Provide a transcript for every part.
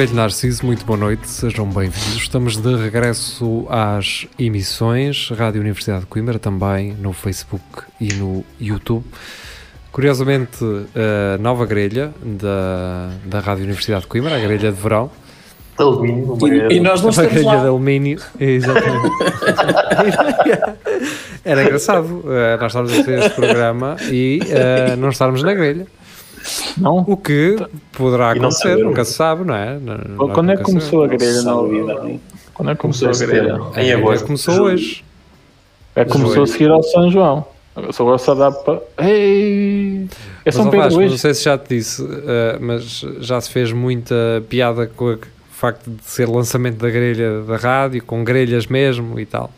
Espelho Narciso, muito boa noite, sejam bem-vindos. Estamos de regresso às emissões, Rádio Universidade de Coimbra, também no Facebook e no YouTube. Curiosamente, a nova grelha da, da Rádio Universidade de Coimbra, a grelha de verão. Alumínio, E, e nós não estamos grelha de lá. alumínio, exatamente. Era engraçado, eh, nós estávamos a fazer este programa e eh, não estarmos na grelha. Não? O que poderá E não acontecer, nunca se sabe, não é? Não- nós Quando é que começou a grelha na vida? não. Quando é que começou a grelha? Em grelha agosto. começou Julho. hoje. É que começou a seguir ao São João. Só agora só dá para. Ei! É Mas, São ó Pedro Vasco, não hoje. sei se já te disse, eh, mas já se fez muita piada com o facto de ser lançamento da grelha da rádio, com grelhas mesmo e tal.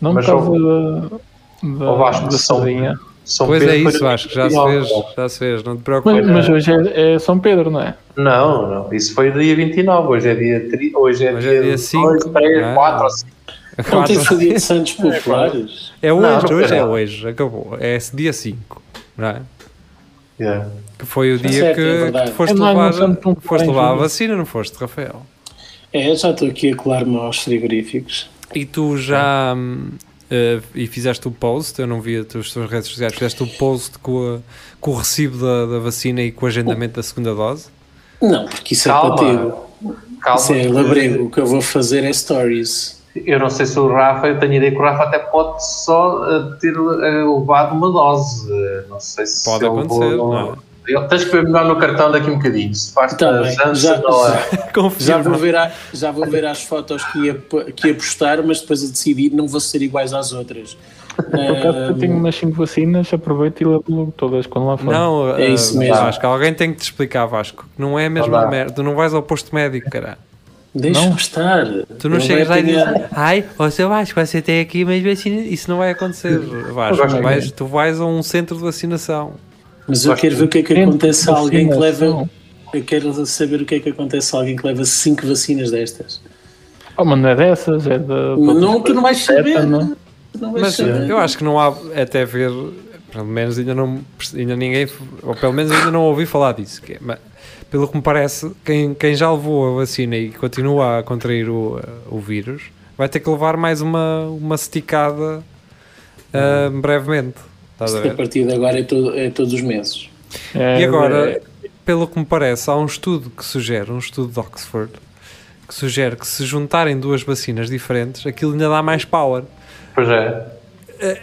Não por Mas causa ó- da, da, Vasco, da sardinha. São pois Pedro é isso, acho que já se 29. fez, já se fez, não te preocupes. Mas, mas hoje é, é São Pedro, não é? Não, não, isso foi dia 29, hoje é dia 30, hoje é Hoje é dia, dia 5, 2, 3, não é? 4 ou 5. Não tem ser dia de Santos Populares. É hoje, Não, hoje é hoje, acabou. É esse dia 5, não é? Yeah. Que foi o dia certo, que, é que foste É, levar, foste levar a vacina, não foste, Rafael? É, já estou aqui a colar-me aos frigoríficos. E tu já eh, e fizeste o post, eu não vi as tuas redes sociais, fizeste o post com, a- com o recibo da, da vacina e com o agendamento da segunda dose? Não, porque isso Calma. é contigo. Calma, Isso é que- labrego. O que eu vou fazer é stories. Eu não sei se o Rafa, eu tenho ideia que o Rafa até pode só eh, ter eh, levado uma dose. Eh, Não sei se Pode acontecer, levou- não é? Ele- Tens que ver melhor no cartão daqui um bocadinho. Se faz Tá já- é. Já vou, ver a- já vou ver as fotos que ia, que ia postar, mas depois a decidir não vou ser iguais às outras. Por acaso eu tenho umas 5 vacinas, aproveito e levo logo todas quando lá for. Não, É eh, isso mesmo. Vasco, alguém tem que te explicar, Vasco, que não é a mesma Olá. merda. Tu não vais ao posto médico, caralho. Deixa-me Não. estar. Tu não Ele chegas vai lá e dizes, ai, ó seu Vasco, você tem aqui umas vacinas. Isso não vai acontecer, Vasco. Vasco, Vais- tu vais a um centro de vacinação. Mas eu quero ver o que é que acontece de a alguém que leva. Eu quero saber o que é que acontece a alguém que leva 5 vacinas destas. Oh, mas não é dessas, é da. Mas não, tu não vais saber. Tu não vais Mas saber. eu acho que não há até ver, pelo menos ainda não ainda ninguém, ou pelo menos ainda não ouvi falar disso. que é- mas, pelo que me parece, quem, quem já levou a vacina e continua a contrair o, o vírus vai ter que levar mais uma, uma esticada ah, brevemente. Estás a a partir de agora é, todo- é todos os meses. É, E agora, é- pelo que me parece, há um estudo que sugere, um estudo de Oxford, que sugere que se juntarem duas vacinas diferentes, aquilo ainda dá mais power. Pois é.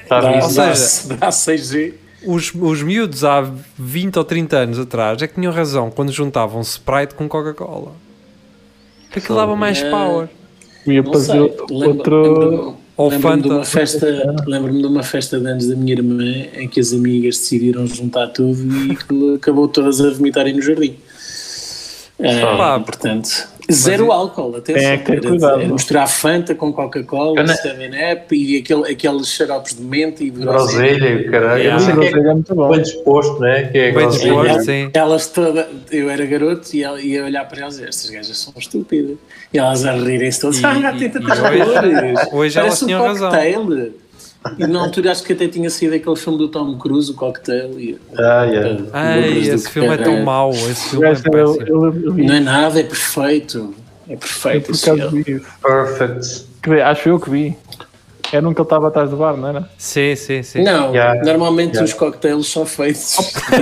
Dá, a ou ver? seja- dá, dá 6G. Os, os miúdos há 20 ou 30 anos atrás é que tinham razão quando juntavam Sprite com Coca-Cola. Aquilo dava mais É. power. ia fazer sei. outro. Lembro- outro- Lembro-me de uma festa, lembro-me de uma festa de anos da minha irmã em que as amigas decidiram juntar tudo e acabou todas a vomitarem no jardim. Ah, Pá, portanto, zero álcool, atenção. Tem é que ter cuidado. era misturar Fanta com Coca-Cola, não- 7-Up e aquele, aqueles xaropes de menta e de Groselha, caralho. Eu não sei Sim, quem é é muito bom. bem disposto, né? Que é Bem groselha. disposto. Sim. Elas todas, eu era garoto e ia olhar para elas e estas gajas são estúpidas. E elas a rirem-se todas. E- Ah, tem tantas hoje- cores. hoje elas tinham razão. E na altura acho que até tinha sido aquele filme do Tom Cruise, o cocktail. E, Ah, yeah. Ai, Loucos do esse filme é tão mau. Esse filme é Essa eu- eu- eu Não é nada, é perfeito. É perfeito. por esse causa filme. disso. Perfect. Dizer, Acho eu que vi. Era um que ele estava atrás do bar, não era? Sim, sim, sim. Não, Yeah. normalmente Yeah. os cocktails são feitos.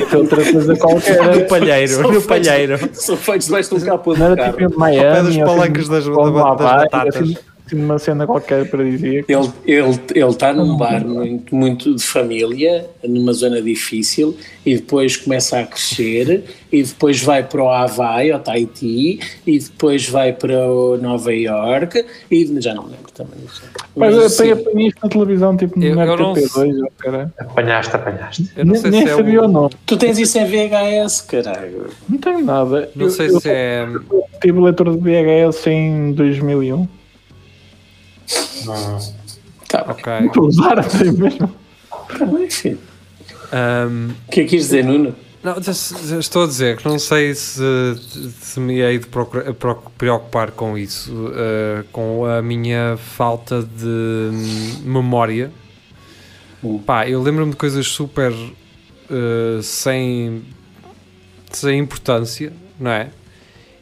Tem outra coisa qualquer. No palheiro, são no feitos- palheiro. São feitos debaixo de um capô de Não era tipo em pé Miami. dos ou assim, palancos das- das Havaí, batatas. Assim, uma cena qualquer para dizer. Ele ele ele está num bar muito, muito de família, numa zona difícil, e depois começa a crescer, e depois vai para o Havaí, ao Tahiti, e depois vai para o Nova York, e já não lembro também. Mas Mas, apanhei isto na televisão, tipo Eu- no eu não RTP2, ou caralho. Apanhaste, apanhaste. Eu não sei Nem se é sabia o o, nome. tu tens isso em VHS, caralho. Não tenho nada. Não Eu- sei eu se é. Tive leitor de VHS em 2001. Tá. Ok. Usar assim mesmo. Ahm, O que é que quis dizer, Nuno? não, estou a dizer que não sei se, se me hei de procura- proc- preocupar com isso, ah, com a minha falta de hum, memória. Hum. Pá, eu lembro-me de coisas super ah, sem, sem importância, não é?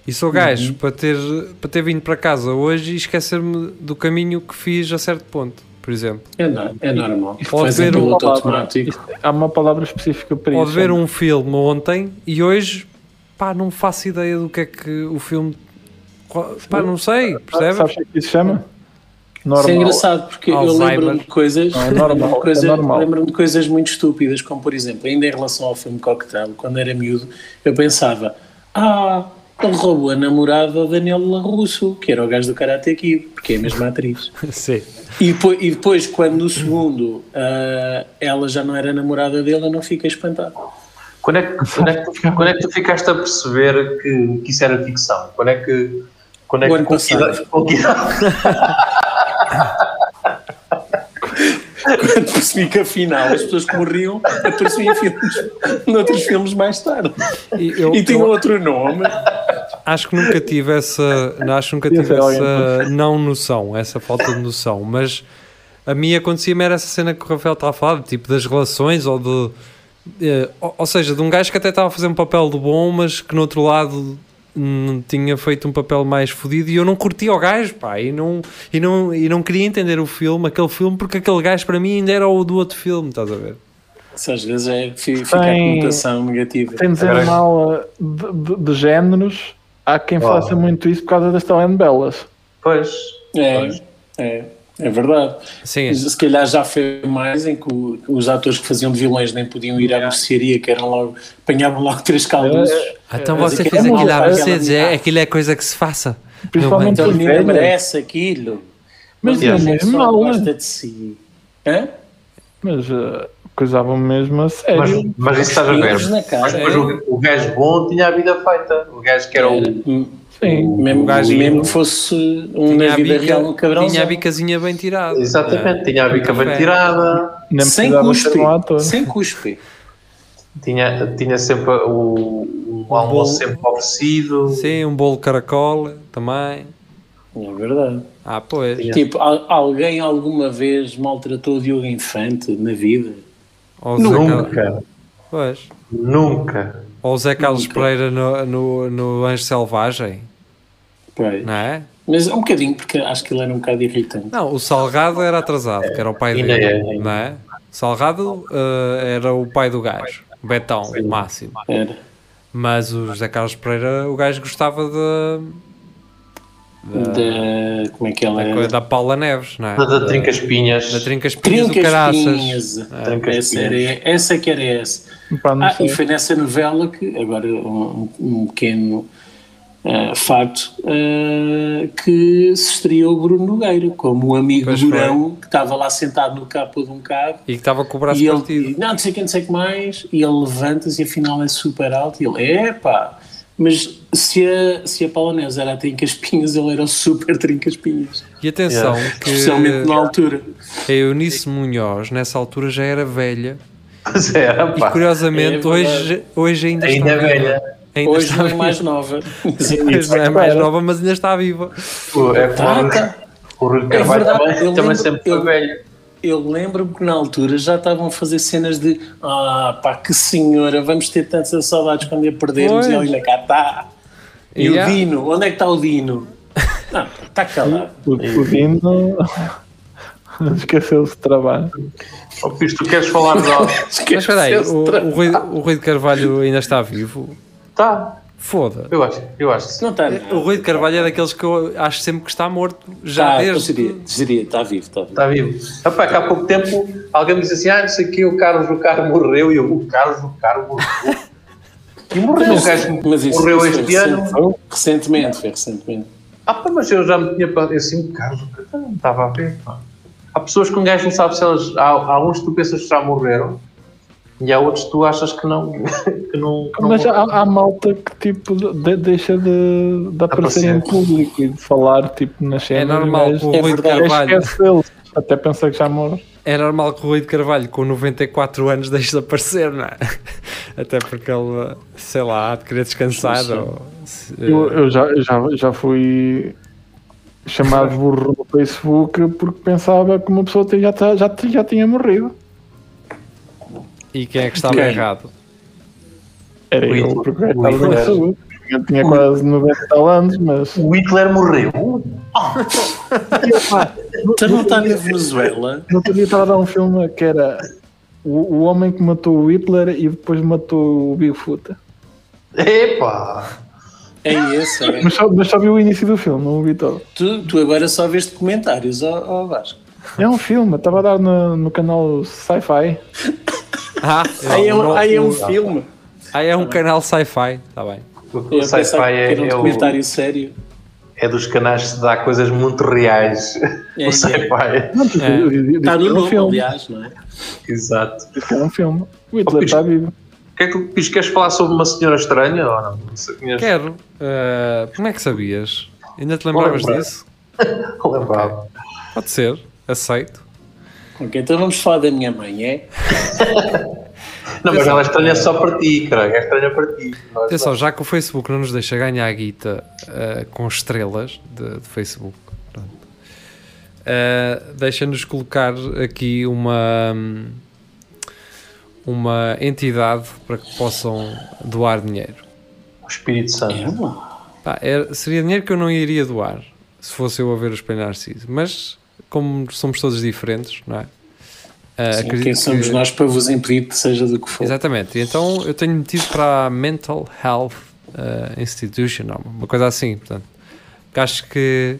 E sou gajo para, ter, para ter vindo para casa hoje e esquecer-me do caminho que fiz a certo ponto, por exemplo. É, no- é normal. Pode Faz ver um automático. Há uma palavra específica para Ou isso. de ver um filme ontem e hoje, pá, não faço ideia do que é que o filme. Pá, não sei, percebes? Sabes o que é que isso se chama? Isso é Normal. engraçado porque eu Alzheimer. lembro-me de coisas, é normal, lembro-me de coisas- é normal. lembro-me de coisas muito estúpidas, como por exemplo, ainda em relação ao filme Cocktail, quando era miúdo, eu pensava, ah, roubou a namorada Daniel LaRusso, que era o gajo do Karate Kid, porque é a mesma atriz. Sim. E depois, e depois, quando no segundo ah, ela já não era namorada dele, eu não fiquei espantado. Quando é, que, quando, é que, tu- quando é que tu ficaste a perceber que, que isso era ficção? Quando é que. Quando é O que ano passado. Quando percebi que afinal as pessoas que morriam apareciam em filmes, noutros filmes mais tarde. E eu, E tinham eu outro nome. acho que nunca tive essa. Acho que nunca tive essa não noção, essa falta de noção, mas a mim acontecia-me era essa cena que o Rafael estava a falar, tipo das relações ou de. eh, ou, ou seja, de um gajo que até estava a fazer um papel de bom, mas que no outro lado hum, tinha feito um papel mais fodido e eu não curtia o gajo, pá, e não, e, não, e não queria entender o filme, aquele filme, porque aquele gajo para mim ainda era o do outro filme, estás a ver? Isso às vezes é, fi- fica a Tem- conotação negativa. Sem dizer Agora- mal uh, de, de- de géneros, há quem Oh. faça muito isso por causa das telenovelas. Pois. É, é, é verdade. Sim, Se calhar já foi mais em que o- os atores que faziam de vilões nem podiam ir à mercearia, que eram logo, apanhavam logo três calduços. então Mas você aquilo fez é aquilo à Mercedes, é, aquilo é coisa que se faça. Principalmente Então os a menina velhos. merece aquilo. Mas Mas não é mal, gosta né? de si. Hã? Mas uh, coisavam mesmo a Mas, sério. mas isso estás a ver. Mas depois o, o gajo bom tinha a vida feita. O gajo que era o. Sim. Mesmo, O gajo- mesmo que fosse um na vida bica, real um cabrão. tinha a bicazinha bem tirada. Exatamente, tinha a bica bem tirada, Sem cuspe. um. Sem cuspe. tinha, tinha sempre o, o almoço bolo. sempre oferecido. Sim, um bolo de caracol também. É verdade. Ah, pois. Tinha. Tipo, al- alguém alguma vez maltratou o Diogo Infante na vida? Ou Nunca, Pois. nunca. Ou o Zé Carlos Nunca. Pereira no, no, no Anjo Selvagem, Pois. não é? Mas um bocadinho, porque acho que ele era um bocado irritante. Não, o Salgado era atrasado, que era o pai dele, é, não é? Salgado eh, era o pai do gajo, o Betão, o máximo. Era. Mas o José Carlos Pereira, o gajo gostava de, Da, como é que ela da, é? da Paula Neves, não é? Da, da Trinca Espinhas. Da Trincas Pinhas do Caraças. Pinhas. Trincas Essa, Pinhas. era, essa que era essa. Pá, Ah, e foi nessa novela que, agora um, um pequeno ah, facto, ah, que se estreou o Bruno Nogueira, como um amigo Pois durão que estava lá sentado no capô de um carro E que estava com o braço e ele partido. não, não sei o que, não sei o que mais, e ele levanta-se e afinal é super alto, e ele, epá, mas se a, se a Paula Neves era a Trincas-Pinhas, ele era o super Trincas-Pinhas, E atenção, que especialmente na altura. a Eunice Munhoz, nessa altura, já era velha. Era, E pá. curiosamente, É hoje, hoje ainda, Ainda está é viva. velha. Ainda Hoje está não é mais nova. Hoje não é mais nova, mas ainda está viva. O- É Tá, como tá. o Rui Carvalho verdade, também, eu também lembro- sempre foi eu- velho. Eu lembro-me que na altura já estavam a fazer cenas de ah pá, que senhora, vamos ter tantas saudades quando a perdermos Pois. e ainda cá está. E Yeah. o Dino, onde é que está o Dino? Não, está calado. O, o Dino esqueceu-se de trabalho. Oh, Pires, tu queres falar de algo? Mas espera aí, o, o, Rui, o Rui de Carvalho ainda está vivo? Tá, Foda. eu acho, eu acho. Não está. O Rui de Carvalho é daqueles que eu acho sempre que está morto, já Está, desde... diria, diria, está vivo, está vivo. Está vivo. Epá, que há pouco tempo alguém me disse assim: ah, não sei o que, o Carlos do Carro morreu. E eu, o Carlos do Carro morreu. E morreu, o gajo Mas isso- morreu isso este foi ano. recente. Recentemente, foi recentemente. Ah, pá, mas eu já me tinha pensado assim, o Carlos do Carro não estava a ver. Pá. Há pessoas que um gajo não sabe se elas. Há, há uns que tu pensas que já morreram e há outros que tu achas que não. que não, que não Mas há, há malta que tipo de- deixa de, de aparecer em público e de falar tipo nas É cenas. normal mas que o É Rui de. Carvalho... esquece. Até pensa que já morre. é normal que o Rui de Carvalho, com 94 anos, deixe de aparecer, não é? Até porque ele, sei lá, há de querer descansar. Ou, se- Eu, eu já, já, já fui chamado burro no Facebook porque pensava que uma pessoa já, já, já tinha morrido. E quem é que estava Quem? errado? Era O eu, Hitler. porque eu estava na saúde. Eu tinha quase 90 e tal anos, mas. O Hitler morreu. Então não está na Venezuela. No outro dia estava a dar um filme que era o, o homem que matou o Hitler e depois matou o Bigfoot. Epá! É esse, é. Mas só, mas só vi o início do filme, não o vi todo. Tu, tu agora só vês documentários, ó, ó Vasco. É um filme, estava a dar no, no canal Sci-Fi. Ah, Aí é, um, aí é um filme. ah, é um canal sci-fi, está bem. O sci-fi é, era um é, o- sério. é dos canais que se dá coisas muito reais. É, o sci-fi. É. disse Está que no um nome, filme. aliás, não é? Exato. Era um filme. O Hitler Oh, está vivo. O que é que Pires, queres falar sobre uma senhora estranha ou não? Não sei, conheces? Quero. eh, como é que sabias? Ainda te lembravas disso? Lembrava. Pode ser, aceito. Ok, então vamos falar da minha mãe, é? Não, mas ela é estranha só para ti, caralho. É estranha para ti. Atenção, já que o Facebook não nos deixa ganhar a guita eh, com estrelas de, de Facebook, eh, deixa-nos colocar aqui uma, hum, uma entidade para que possam doar dinheiro. O Espírito Santo. É. Pá, era- seria dinheiro que eu não iria doar se fosse eu a ver o Espelho Narciso, mas como somos todos diferentes, não é? Eh, Sim, quem somos que- nós para vos impedir que seja do que for? Exatamente. E Então eu tenho metido para a Mental Health eh, Institution, uma coisa assim, portanto. Que acho que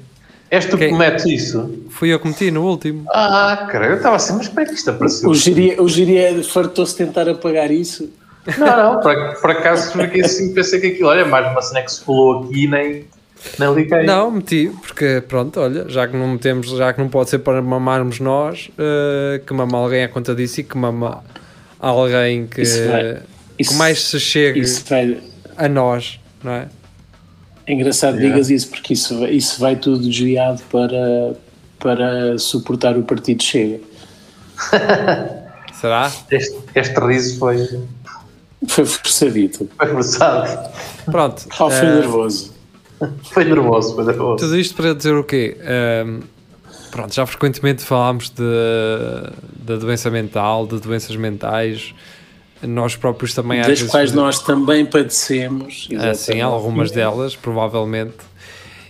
És tu que metes isso? fui eu que meti no último. Ah, caralho. Eu estava assim, mas como é que isto apareceu? O Giria, o Giria fartou-se tentar apagar isso. Não, não. Por, por acaso fiquei assim, pensei que aquilo, olha, mais uma cena que se colou aqui nem, liguei. Não, meti, porque pronto, olha, já que não metemos, já que não pode ser para mamarmos nós, eh, que mama alguém à conta disso e que mama alguém que, Isso vai- Isso, que mais se chegue isso vai, a nós, não é? é engraçado Yeah. digas isso, porque isso, vai- isso vai tudo desviado para, para suportar o partido Chega. Será? Este, este riso foi, Foi forçadito. foi forçado. Pronto. Oh, foi eh, nervoso. Foi nervoso, foi nervoso. Tudo isto para dizer o quê? Ahm, pronto, já frequentemente falámos de, da doença mental, de doenças mentais. Nós próprios também às Das vezes quais nós também padecemos. Ah, sim, exatamente. algumas delas, provavelmente.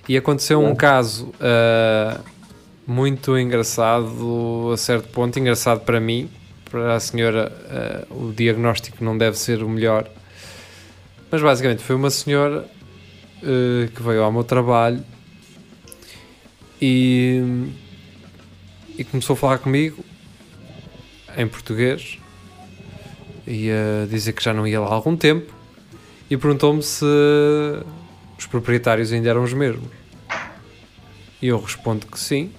E aconteceu um caso ah, muito engraçado, a certo ponto, engraçado para mim, para a senhora, ah, o diagnóstico não deve ser o melhor. Mas basicamente foi uma senhora ah, que veio ao meu trabalho e, e começou a falar comigo em português e a dizer que já não ia lá há algum tempo e perguntou-me se os proprietários ainda eram os mesmos. E eu respondo que sim.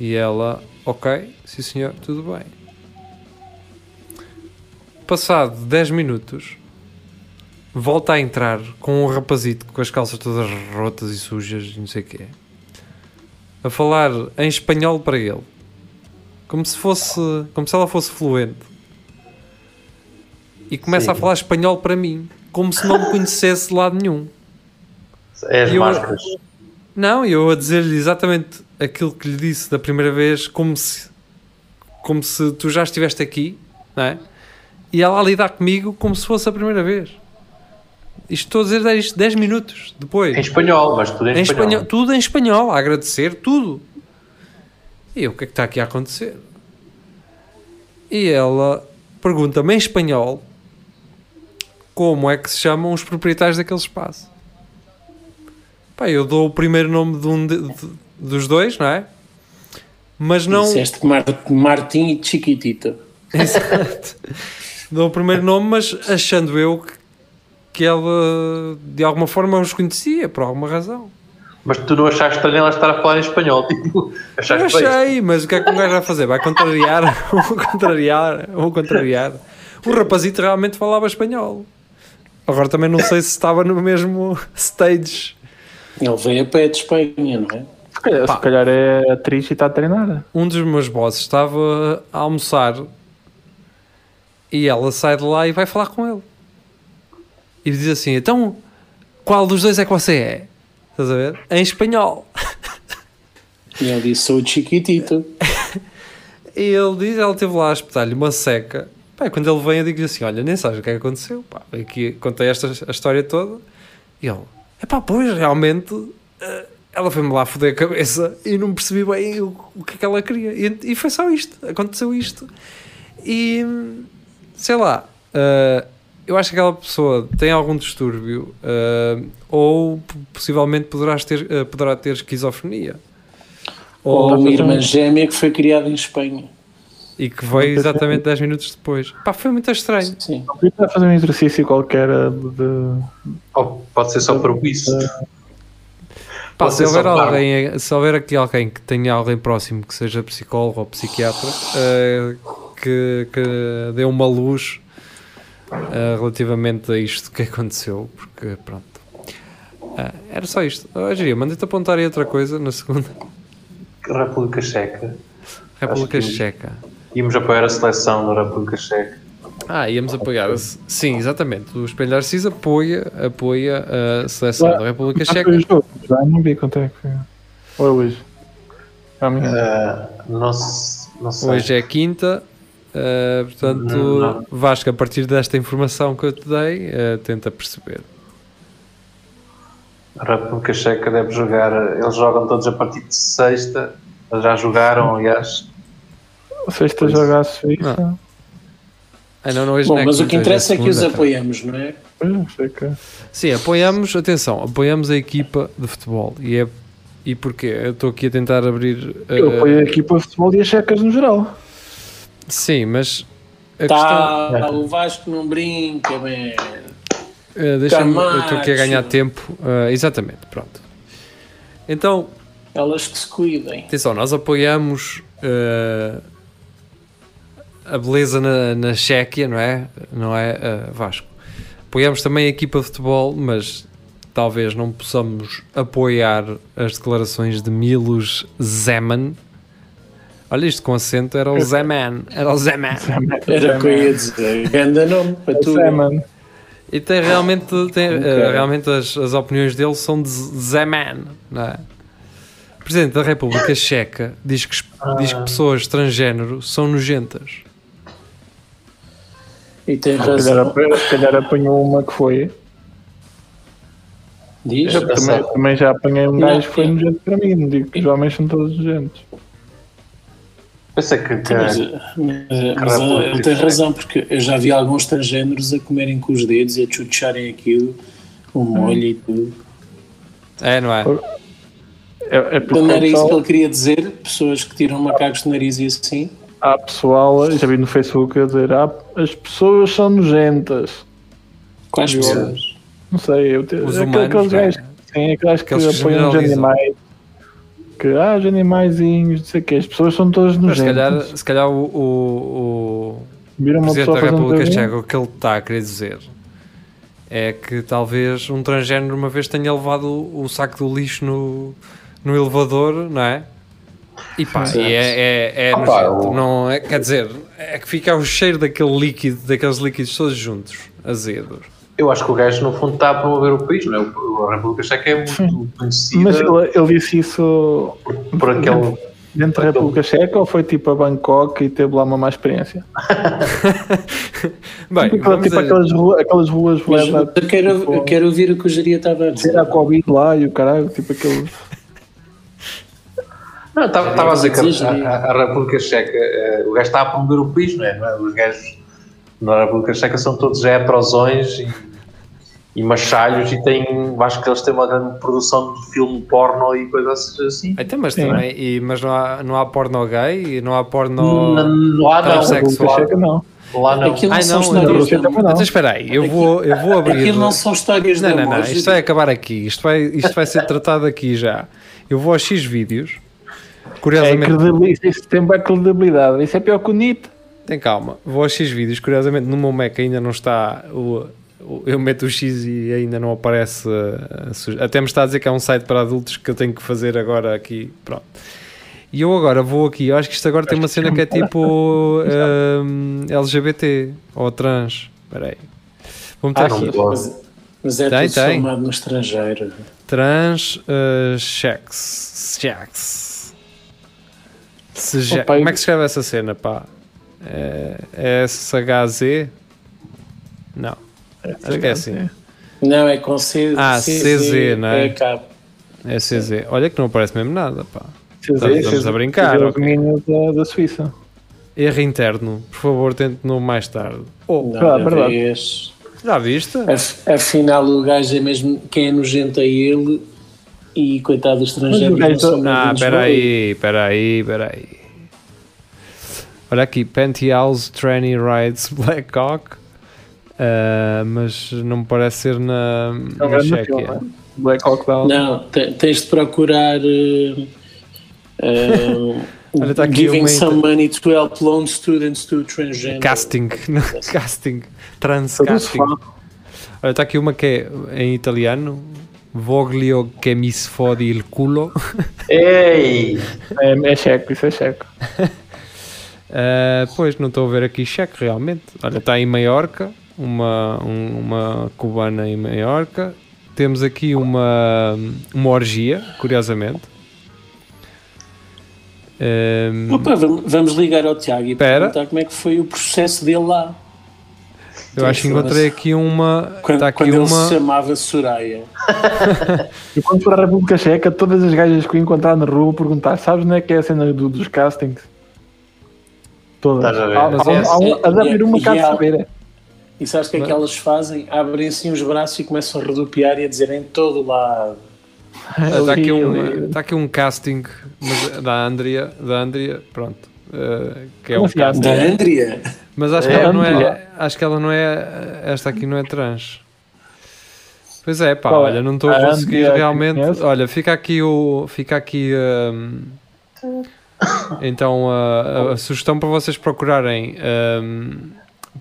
E ela, ok, sim senhor, tudo bem. Passado 10 minutos, volta a entrar com um rapazito com as calças todas rotas e sujas e não sei o quê. A falar em espanhol para ele. Como se fosse, como se ela fosse fluente. E começa Sim. a falar espanhol para mim, como se não me conhecesse de lado nenhum. É as eu- máscaras. Não, eu a dizer-lhe exatamente aquilo que lhe disse da primeira vez, como se, como se tu já estiveste aqui, não é? E ela a lidar comigo como se fosse a primeira vez. Isto estou a dizer isto 10 minutos depois. Em espanhol, mas tudo em, Em espanhol. espanhol, tudo em espanhol, a agradecer, tudo. E eu, o que é que está aqui a acontecer? E ela pergunta-me em espanhol como é que se chamam os proprietários daquele espaço. Pá, eu dou o primeiro nome de um de- de- dos dois, não é? Mas não. Disseste Mar Martim e Chiquitita. Exato. Dou o primeiro nome, mas achando eu que, que ela de alguma forma os conhecia, por alguma razão. Mas tu não achaste estranho ela estar a falar em espanhol? Tipo, Eu achaste bem? achei, mas o que é que um gajo vai fazer? Vai contrariar, ou contrariar, ou contrariar. O rapazito realmente falava espanhol. Agora também não sei se estava no mesmo stage. Ele veio a pé de Espanha, não é? Pá. se calhar é atriz e está a treinar. um dos meus bosses estava a almoçar e ela sai de lá e vai falar com ele. E diz assim: Então, qual dos dois é que você é? Estás a ver? Em espanhol. E ele disse: Sou o Chiquitito. E ele diz: Ela teve lá a espetar-lhe uma seca. Pá, quando ele vem, eu digo assim: Olha, nem sabes o que é que aconteceu. Pá, aqui contei esta a história toda. E ele: É pá, pois, realmente. eh, ela foi-me lá foder a cabeça e não percebi bem o, o que é que ela queria. E, e foi só isto, aconteceu isto. E sei lá, eh, eu acho que aquela pessoa tem algum distúrbio eh, ou possivelmente poderás ter, eh, poderá ter esquizofrenia. Ou Ou, uma irmã gêmea que foi criada em Espanha. e que veio exatamente 10 minutos depois. Pá, foi muito estranho. Sim. Não podia fazer um exercício qualquer de. Ou pode ser só por isso. Pá, se houver, alguém, se houver aqui alguém que tenha alguém próximo que seja psicólogo ou psiquiatra eh, que, que dê uma luz eh, relativamente a isto que aconteceu, porque pronto. Ah, era só isto. Hoje mandei-te apontar aí outra coisa na segunda. República Checa. República Checa. Íamos apoiar a seleção da República Checa. Ah, íamos apoiar. a- Sim, exatamente. O Espelho de Arcis apoia, apoia a seleção da República Checa. já não vi quanto é que foi. Ou é hoje? Amanhã. Ah, não, não sei. Hoje é quinta, eh, portanto, Não, não. Vasco, a partir desta informação que eu te dei, eh, tenta perceber. A República Checa deve jogar. Eles jogam todos a partir de sexta. Já jogaram, aliás. Sexta joga a Suíça. Ah, não, não, hoje Bom, é mas o quinta, que interessa é que os apoiamos, não é? Sim, apoiamos, atenção, apoiamos a equipa de futebol. E, é, e porquê? Eu estou aqui a tentar abrir. eh, Eu apoio a equipa de futebol e as checas no geral. Sim, mas a questão. Tá, o Vasco não brinca, bem. eh, Deixa-me. Eu estou aqui a ganhar tempo. eh, exatamente, pronto. Então, Elas que se cuidem. Atenção, nós apoiamos eh, a beleza na, na Chequia, não é? Não é, Vasco? Apoiamos também a equipa de futebol, mas talvez não possamos apoiar as declarações de Milos Zeman. Olha isto com acento, era o Zeman, era o Zeman. Era o que eu ia dizer. Ganda nome para tu. Seman. E tem realmente, tem, eh, realmente as, as opiniões dele são de Zeman, não é? O Presidente da República Checa diz que, es- diz que pessoas transgênero são nojentas. E tem Se calhar, razão. se calhar apanhou uma que foi. Diz? Eu Também, também já apanhei um gajo que foi nojento para mim. Digo que os homens são todos nojentos. Pensei que. que Mas, mas, mas República ele tem Checa. razão, porque eu já vi alguns transgêneros a comerem com os dedos e a chucharem aquilo, o molho e tudo. É, não é? É, é Então era que isso que ele queria dizer? Pessoas que tiram macacos de nariz e assim? há pessoal, já vi no Facebook a dizer: ah, as pessoas são nojentas. Quais pessoas? Não sei, eu te, Os aquele- humanos, aqueles é? gajos, sim, aqueles que que apoiam os animais. Que, ah, os animaizinhos, não sei o quê, as pessoas são todas Mas se calhar, nojentas. se calhar o, o, o Presidente da República? Checa, o que ele está a querer dizer é que talvez um transgénero uma vez tenha levado o, o saco do lixo no, no elevador, não é? E pá, e é, é, é Ah, pá, o- não é, quer dizer, é que fica o cheiro daquele líquido, daqueles líquidos todos juntos, azedos. Eu acho que o gajo, no fundo, está a promover o país, não é? A República Checa é muito conhecida Mas ele, ele disse isso por aquele. dentro da República Checa ou foi tipo a Bangkok e teve lá uma má experiência? Bem, Tipo, vamos tipo a- aquelas, ruas, aquelas ruas Mas da- eu quero, eu tipo, quero ouvir o que o Jaria estava a dizer. Era a Covid lá e o caralho, tipo aquele. Não, estava a dizer que a, a- a República Checa, eh, o gajo está a promover o país, não é? Não é? Os gajos na República Checa são todos heterosões e, e machalhos e têm, acho que eles têm uma grande produção de filme porno e coisas assim. Então, mas, Sim. também, e, mas não há, não há porno gay? Não há porno... Não, lá não, Transexual. República Checa não. lá não. Aquilo Ai não são não, na histórias. Não. Espera aí, eu vou, eu vou abrir... Aquilo não são histórias Não, não, não, isto vai acabar aqui. Isto vai, isto vai ser tratado aqui já. Eu vou a X vídeos. É Curiosamente, credibilidade, isso tem bem credibilidade. Isso é pior que o NIT. Tem calma. Vou a X vídeos. Curiosamente, no meu Mac ainda não está o, eu meto o X e ainda não aparece. suge- Até me está a dizer que é um site para adultos que eu tenho que fazer agora aqui. Pronto. E eu agora vou aqui. Eu acho que isto agora tem uma cena que é tipo LGBT ou trans. Espera aí. Vou meter Ah, aqui. Mas, mas é Tem, tudo tem. no estrangeiro. Trans uh, Opa, Como é que se escreve essa cena, pá? É SHZ? Não. Acho que é assim. Não, é com C. Ah, CZ, não é? É. É CZ. Olha que não aparece mesmo nada, pá. Estamos, estamos a brincar, Os ok. meninos da, da Suíça. Erro interno. Por favor, tente no mais tarde. Oh, Não, Ah, verdade. já viste? Af- Afinal, o gajo é mesmo quem é nojento é ele e coitado o não são gajo- Ah, nojentos, espera não. Olha aqui, Penthouse Tranny Rides Blackhawk. Ah, mas não me parece ser na, É um na grande Chequia. é? Black Hawk Down. Não, te- tens de procurar. eh, eh, Olha, tá aqui giving uma some money to help lone students to transgender. Casting, casting, trans Tudo casting. fã. Olha, está aqui uma que é em italiano. Voglio che mi sfodi il culo. Ei! É, é checo, isso é checo. Ah, pois, não estou a ver aqui cheque realmente. Olha, está em Maiorca, uma, um- uma cubana em Maiorca. Temos aqui uma, uma orgia, curiosamente. Ahm, Opa, vamos, ligar ao Tiago e Espera. perguntar como é que foi o processo dele lá. eu acho que encontrei aqui uma. Quando, Está aqui quando ele uma. se chamava Soraya. E quando for à República Checa, todas as gajas que eu encontrar na rua perguntar: sabes onde é que é a cena do- dos castings? Todas. Estás a ver? Há, Mas há, é- há, um- há de haver uma e- cá e saber. E sabes o que é que elas fazem? Abrem assim os braços e começam a rodopiar e a dizer em todo lado. Está aqui, Ali, um, está aqui um casting mas da Andrea, da Andrea, pronto. ah, que é um assim, casting. Da Andrea. Mas acho que, É, ela não é, acho que ela não é. Esta aqui não é trans. Pois é, pá, Qual é? olha, não estou a conseguir realmente. Olha, fica aqui o. Fica aqui. hum, então a, a- a sugestão para vocês procurarem hum,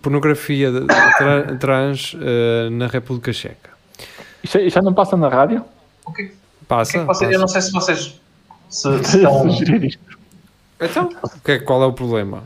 pornografia tra- trans eh, na República Checa. Isto, isto já não passa na rádio? O que, o que Passa? é que vocês, eu passa. não sei se vocês se, se estão. Sugerir isto. Então, o que é, qual é o problema?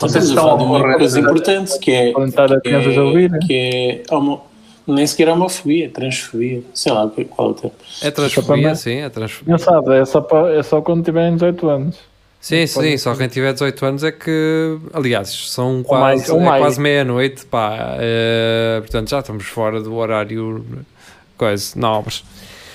Vocês estão falar de a uma coisa importante que é, que é, que é homo, nem sequer homofobia, transfobia, sei lá qual é o termo. É transfobia, para- sim, é transfobia. Não sabe, é só, para, é só quando tiverem 18 anos. Sim, sim, só quem tiver 18 anos é que, aliás, são Ou mais, quase, ou é mais. quase meia-noite, pá, eh, portanto já estamos fora do horário, coisa, nobres.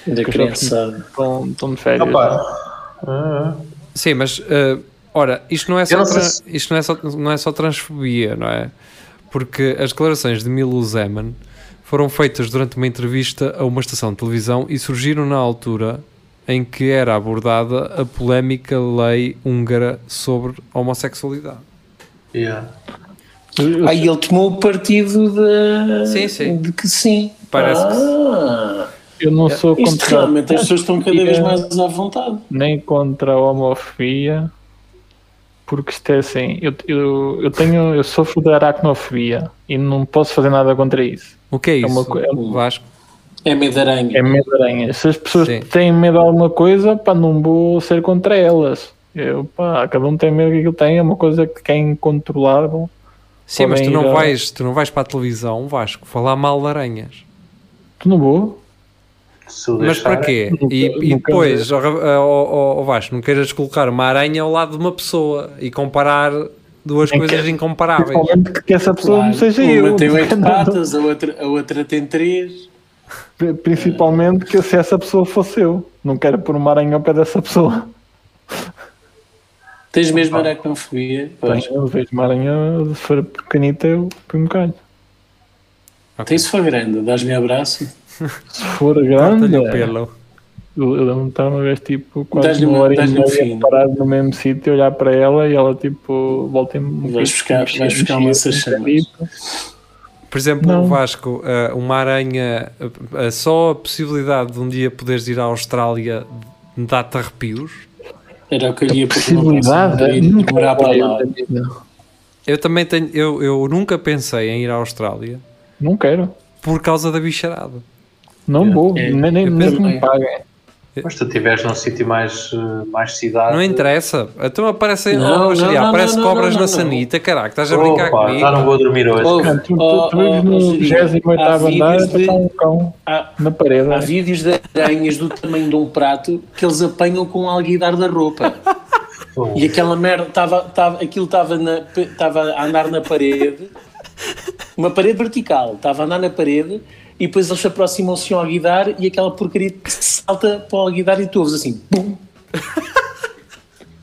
Da criançada. Estão, estão de férias. Opa! Ah, Sim, mas, eh, ora, isto não, é só tra- se- isto não é só, não é só transfobia, não é? Porque as declarações de Milo Zeman foram feitas durante uma entrevista a uma estação de televisão e surgiram na altura em que era abordada a polémica lei húngara sobre homossexualidade. yeah. Aí ele tomou o partido de, Sim, sim. de que sim. Parece que ah, Eu não sou Isto contra realmente as pessoas estão cada vez mais à vontade. nem contra a homofobia, porque isto é assim, eu, eu, eu tenho, eu sofro de aracnofobia e não posso fazer nada contra isso. O que é isso, uma é Vasco? É meio de aranha. É medo de aranha. Se as pessoas Sim. têm medo de alguma coisa, pá, não vou ser contra elas. Eu, pá, cada um tem medo que aquilo tem, é uma coisa que é incontrolável. Sim, mas tu não, a- vais, tu não vais para a televisão, Vasco, falar mal de aranhas. Tu não vou? O Mas para quê? Nunca- E, e nunca depois, ó, ó, ó, ó, Vasco, não queiras colocar uma aranha ao lado de uma pessoa e comparar duas Nem coisas quero. incomparáveis. Principalmente que essa pessoa Claro, não seja eu. uma tem oito Não- patas, a outra, a outra tem três. Principalmente que se essa pessoa fosse eu. Não quero pôr uma aranha ao pé dessa pessoa. Tens mesmo aracnofobia? Tenho, eu vejo uma aranha, se for pequenita, eu ponho um calho. Tem se for grande, dás-me abraço. Se for grande, o pelo. eu, eu lembro-me de uma vez tipo quase uma uma- hora e meia parado no mesmo sítio, olhar para ela e ela tipo volta em Vais buscar- vais buscar um lança-chamas. Por exemplo, Não. Vasco, eh, uma aranha, eh, só a possibilidade de um dia poderes ir à Austrália dá-te arrepios. Era o que eu ia Possibilidade? ir Nunca morar para lá. Eu também tenho, eu, eu nunca pensei em ir à Austrália. Não quero. por causa da bicharada. Não vou, É, nem, nem, nem também. me paguem. Mas tu estiveres num sítio mais, eh, mais cidade. Não interessa. Então aparecem, Não, já, não, não, aparece não, cobras não, na não. sanita, caraca, estás a brincar Opa, comigo? já não vou dormir hoje. Oh, tu, tu, Oh, tu vives oh, no oh, Jeria, 28 há andar a de- tocar um cão Há, na parede. há vídeos de aranhas do tamanho de um prato que eles apanham com o alguidar da roupa. E aquela merda, tava, tava, aquilo estava a andar na parede, uma parede vertical, estava a andar na parede e depois eles se aproximam-se ao alguidar e aquela porcaria salta para o alguidar e tu ouves assim, pum.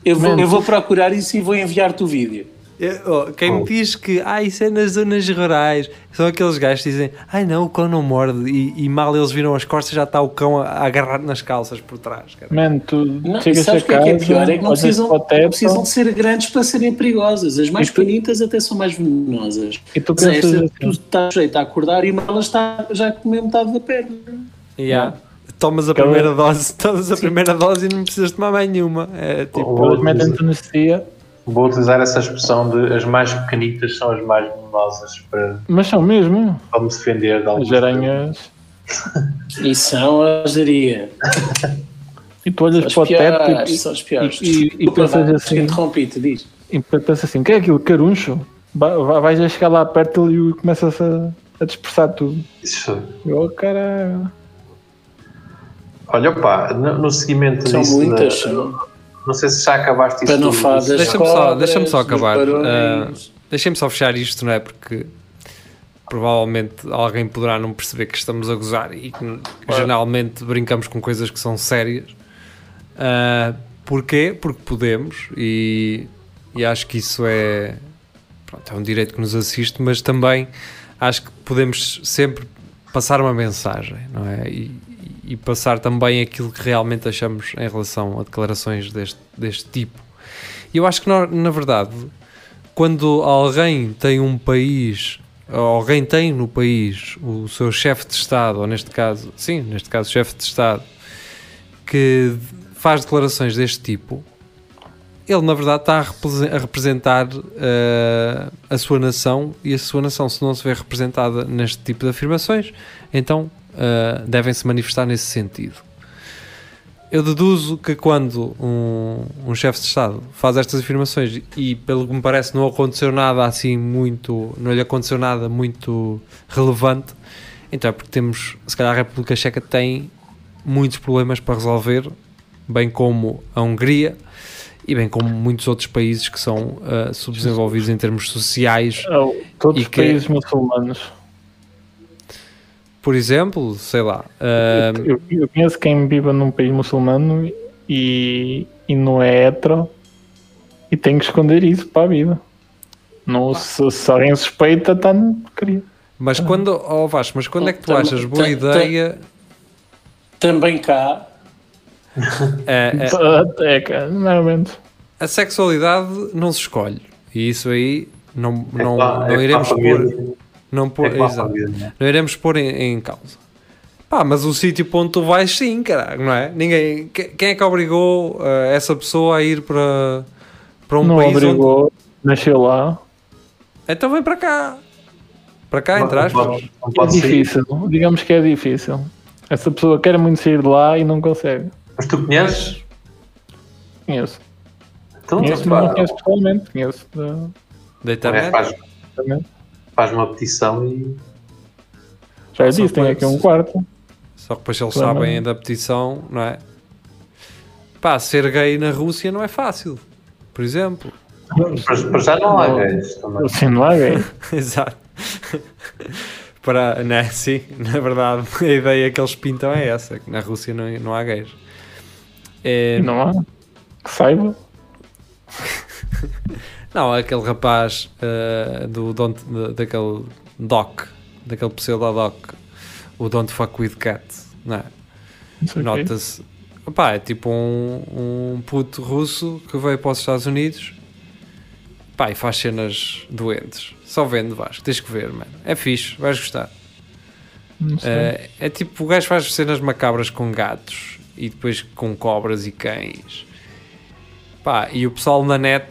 Eu vou, eu vou procurar isso e vou enviar-te o vídeo. Eu- oh, quem me diz que ah, isso é nas zonas rurais são aqueles gajos que dizem ai não, o cão não morde e, e mal eles viram as costas já está o cão a, a agarrar nas calças por trás. cara. Mano, tu Não, chegas sabes a o que é, casa, que é pior? É que não precisam, não precisam de ser grandes para serem perigosas. As mais pequenitas até são mais venenosas. e tu pensas esta, assim, tu estás sujeito a acordar e delas está já a comer metade da perna. Yeah. Tomas a primeira dose, tomas a primeira dose e não precisas tomar mais nenhuma. É tipo, eles metem-te anestesia, vou utilizar essa expressão de as mais pequenitas são as mais venenosas para, mas são mesmo. para me defender de alguns As aranhas. E são a geria. E tu olhas As para o teto e- são as piores. e- e- e pensas assim- Interrompi-te, diz. e pensas assim: o que é aquilo? Caruncho? Vai- vai- Vais a chegar lá perto e começas a, a dispersar tudo. Isso. Oh, caralho. Olha, pá, no, no seguimento São disso, muitas, são. Não sei se já acabaste isso. Panofadas, Deixa-me só, deixa só acabar. barões. Ah, Deixem-me só fechar isto, não é? Porque provavelmente alguém poderá não perceber que estamos a gozar e que geralmente brincamos com coisas que são sérias. Ah, porquê? Porque podemos e, e acho que isso é, pronto, é um direito que nos assiste, mas também acho que podemos sempre passar uma mensagem, não é? E, e passar também aquilo que realmente achamos em relação a declarações deste, deste tipo. E eu acho que, na, verdade, quando alguém tem um país, alguém tem no país o seu chefe de Estado, ou neste caso, sim, neste caso, chefe de Estado, que faz declarações deste tipo, ele na verdade está a, represe- a representar eh, a sua nação e a sua nação, se não se vê representada neste tipo de afirmações, então eh, devem-se manifestar nesse sentido. Eu deduzo que quando um, um chefe de Estado faz estas afirmações e, pelo que me parece, não aconteceu nada assim muito, não lhe aconteceu nada muito relevante, então é porque temos, se calhar a República Checa tem muitos problemas para resolver, bem como a Hungria e bem como muitos outros países que são ah, subdesenvolvidos em termos sociais. Oh, todos E os que- países muçulmanos. Por exemplo, sei lá, ah, Eu, eu conheço quem vive num país muçulmano e, e não é hetero e tem que esconder isso para a vida. Não, se, se alguém suspeita, está no porcaria. mas quando, oh Vasco, mas quando é que tu Tam- achas boa tam- ideia? Também cá, eh, É, cara, normalmente. a sexualidade não se escolhe e isso aí não, É não, pá- não é iremos pôr. Não, pôr, É exato. família, né? não iremos pôr em, em causa. Pá, mas o sítio para onde tu vais, sim, caralho, não é? Ninguém, que- quem é que obrigou eh, essa pessoa a ir para, para um não país onde. obrigou, nasceu lá. Então vem para cá, para cá, entre Não aspas. É difícil, digamos que é difícil. Essa pessoa quer muito sair de lá e não consegue. Mas tu conheces? Conheço. Então, Conheço, mas não conheço pessoalmente. Conheço da- Da é, internet. Faz, uma petição e Já disse, tem aqui um quarto. Só que depois eles Claro. sabem da petição, não é? Pá, ser gay na Rússia não é fácil, por exemplo. Mas, mas já não há gays também. Assim não há gay. Exato. Para, né? Sim, na verdade, a ideia que eles pintam é essa: que na Rússia não, não há gays. É, Não há. Que saiba. não, aquele rapaz eh, do don't, da- daquele doc, daquele pseudo-doc, o Don't Fuck With Cat, não é? Não sei o quê. Nota-se. Opá, é tipo um, um puto russo que veio para os Estados Unidos pá, e faz cenas doentes. Só vende, Vasco, tens que ver, mano. É fixe, vais gostar. É, é tipo, o gajo faz cenas macabras com gatos e depois com cobras e cães. Pá, e o pessoal na net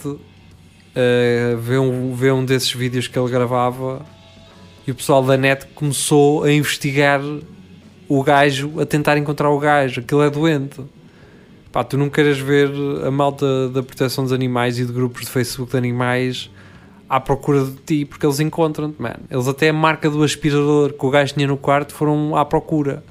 eh, vê, um, vê um desses vídeos que ele gravava E o pessoal da net começou a investigar o gajo, a tentar encontrar o gajo. Aquilo é doente. Pá, tu não queres ver a malta da proteção dos animais e de grupos de Facebook de animais à procura de ti porque eles encontram-te, man. Eles até a marca do aspirador que o gajo tinha no quarto foram à procura.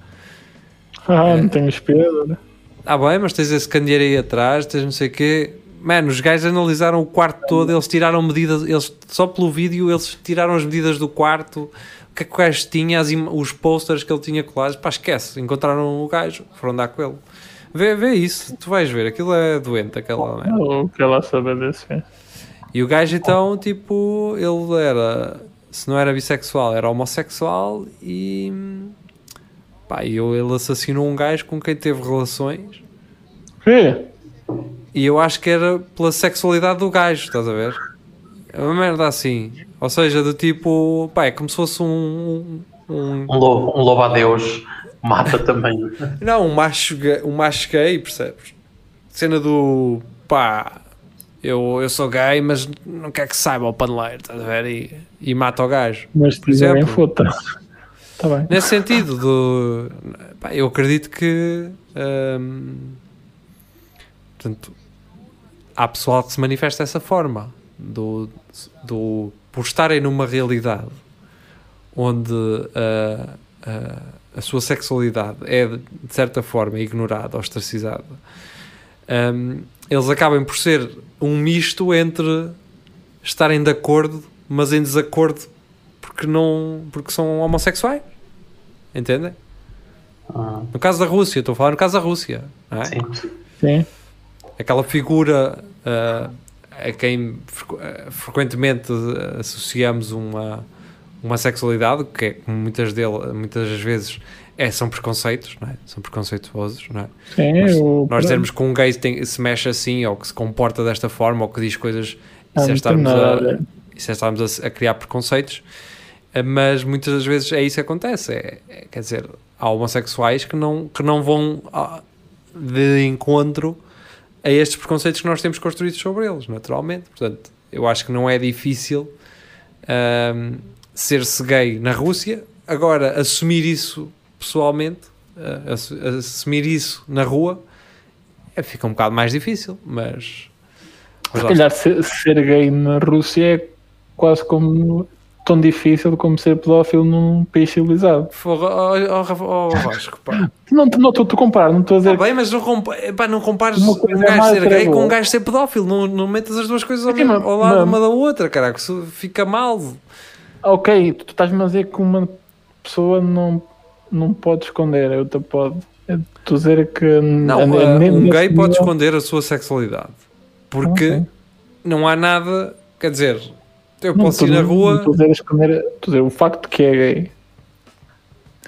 Ah, não tenho aspirador. Ah bem, mas tens esse candeeiro aí atrás, tens não sei o quê. Mano, os gajos analisaram o quarto todo, eles tiraram medidas, eles, só pelo vídeo eles tiraram as medidas do quarto, o que é que o gajo tinha, as os posters que ele tinha colados, pá, esquece, encontraram o gajo, foram dar com ele. Vê, vê isso, tu vais ver, aquilo é doente, aquela merda. Eu quero lá saber desse. é. E o gajo então, tipo, ele era, se não era bissexual, era homossexual e pá, ele assassinou um gajo com quem teve relações Quê? E eu acho que era pela sexualidade do gajo, estás a ver? É uma merda assim. Ou seja, do tipo, pá, é como se fosse um. um Um lobo, um lobo a Deus mata também. não, um macho, gay, um macho gay, percebes? Cena do pá, eu, eu sou gay, mas não quer que saiba o paneleiro, estás a ver? E, e mata o gajo. Mas Por exemplo. foda. Tá bem. Nesse sentido, do, pá, eu acredito que hum, portanto, há pessoal que se manifesta dessa forma, do, do, por estarem numa realidade onde ah, ah, a sua sexualidade é de certa forma ignorada, ostracizada, hum, eles acabam por ser um misto entre estarem de acordo, mas em desacordo porque não porque são homossexuais. Entendem? Ah, No caso da Rússia, estou a falar no caso da Rússia, não é? sim. Sim. Aquela figura ah, a quem frequ- ah, frequentemente ah, associamos uma, uma sexualidade, que é, como muitas, dele, muitas das vezes é, são preconceitos, é? São preconceituosos, não é? Sim, Nós, eu. nós dizermos que um gay tem- se mexe assim, ou que se comporta desta forma, ou que diz coisas, isso é estarmos a isso é estarmos a, a criar preconceitos, eh, mas muitas das vezes é isso que acontece. É, é- quer dizer, há homossexuais que não, que não vão ah, de encontro a estes preconceitos que nós temos construídos sobre eles, naturalmente. Portanto, eu acho que não é difícil ahm, ser-se gay na Rússia. Agora, assumir isso pessoalmente, assu- assumir isso na rua, é, fica um bocado mais difícil, mas. mas Se calhar ser, ser gay na Rússia é quase como tão difícil como ser pedófilo num país civilizado. Ó, ó, Rafa- ó, Vasco, pá. Não, não estou a comparar, não estou a dizer Tá bem, mas não, compa pá, não compares um é gajo ser gay com um gajo ser pedófilo. Não, não metas as duas coisas ao, Sim, mesmo- mas- ao lado mas- uma da outra, caraca. Isso fica mal. Ok, tu estás-me a dizer que uma pessoa não, não pode esconder, a outra pode. Estou a dizer que. Não, a- a- um gay pode esconder a sua sexualidade. Porque Ok. não há nada. Quer dizer, eu Não, posso ir estou- na não rua. Estou a dizer, esconder, dizer o facto de que é gay.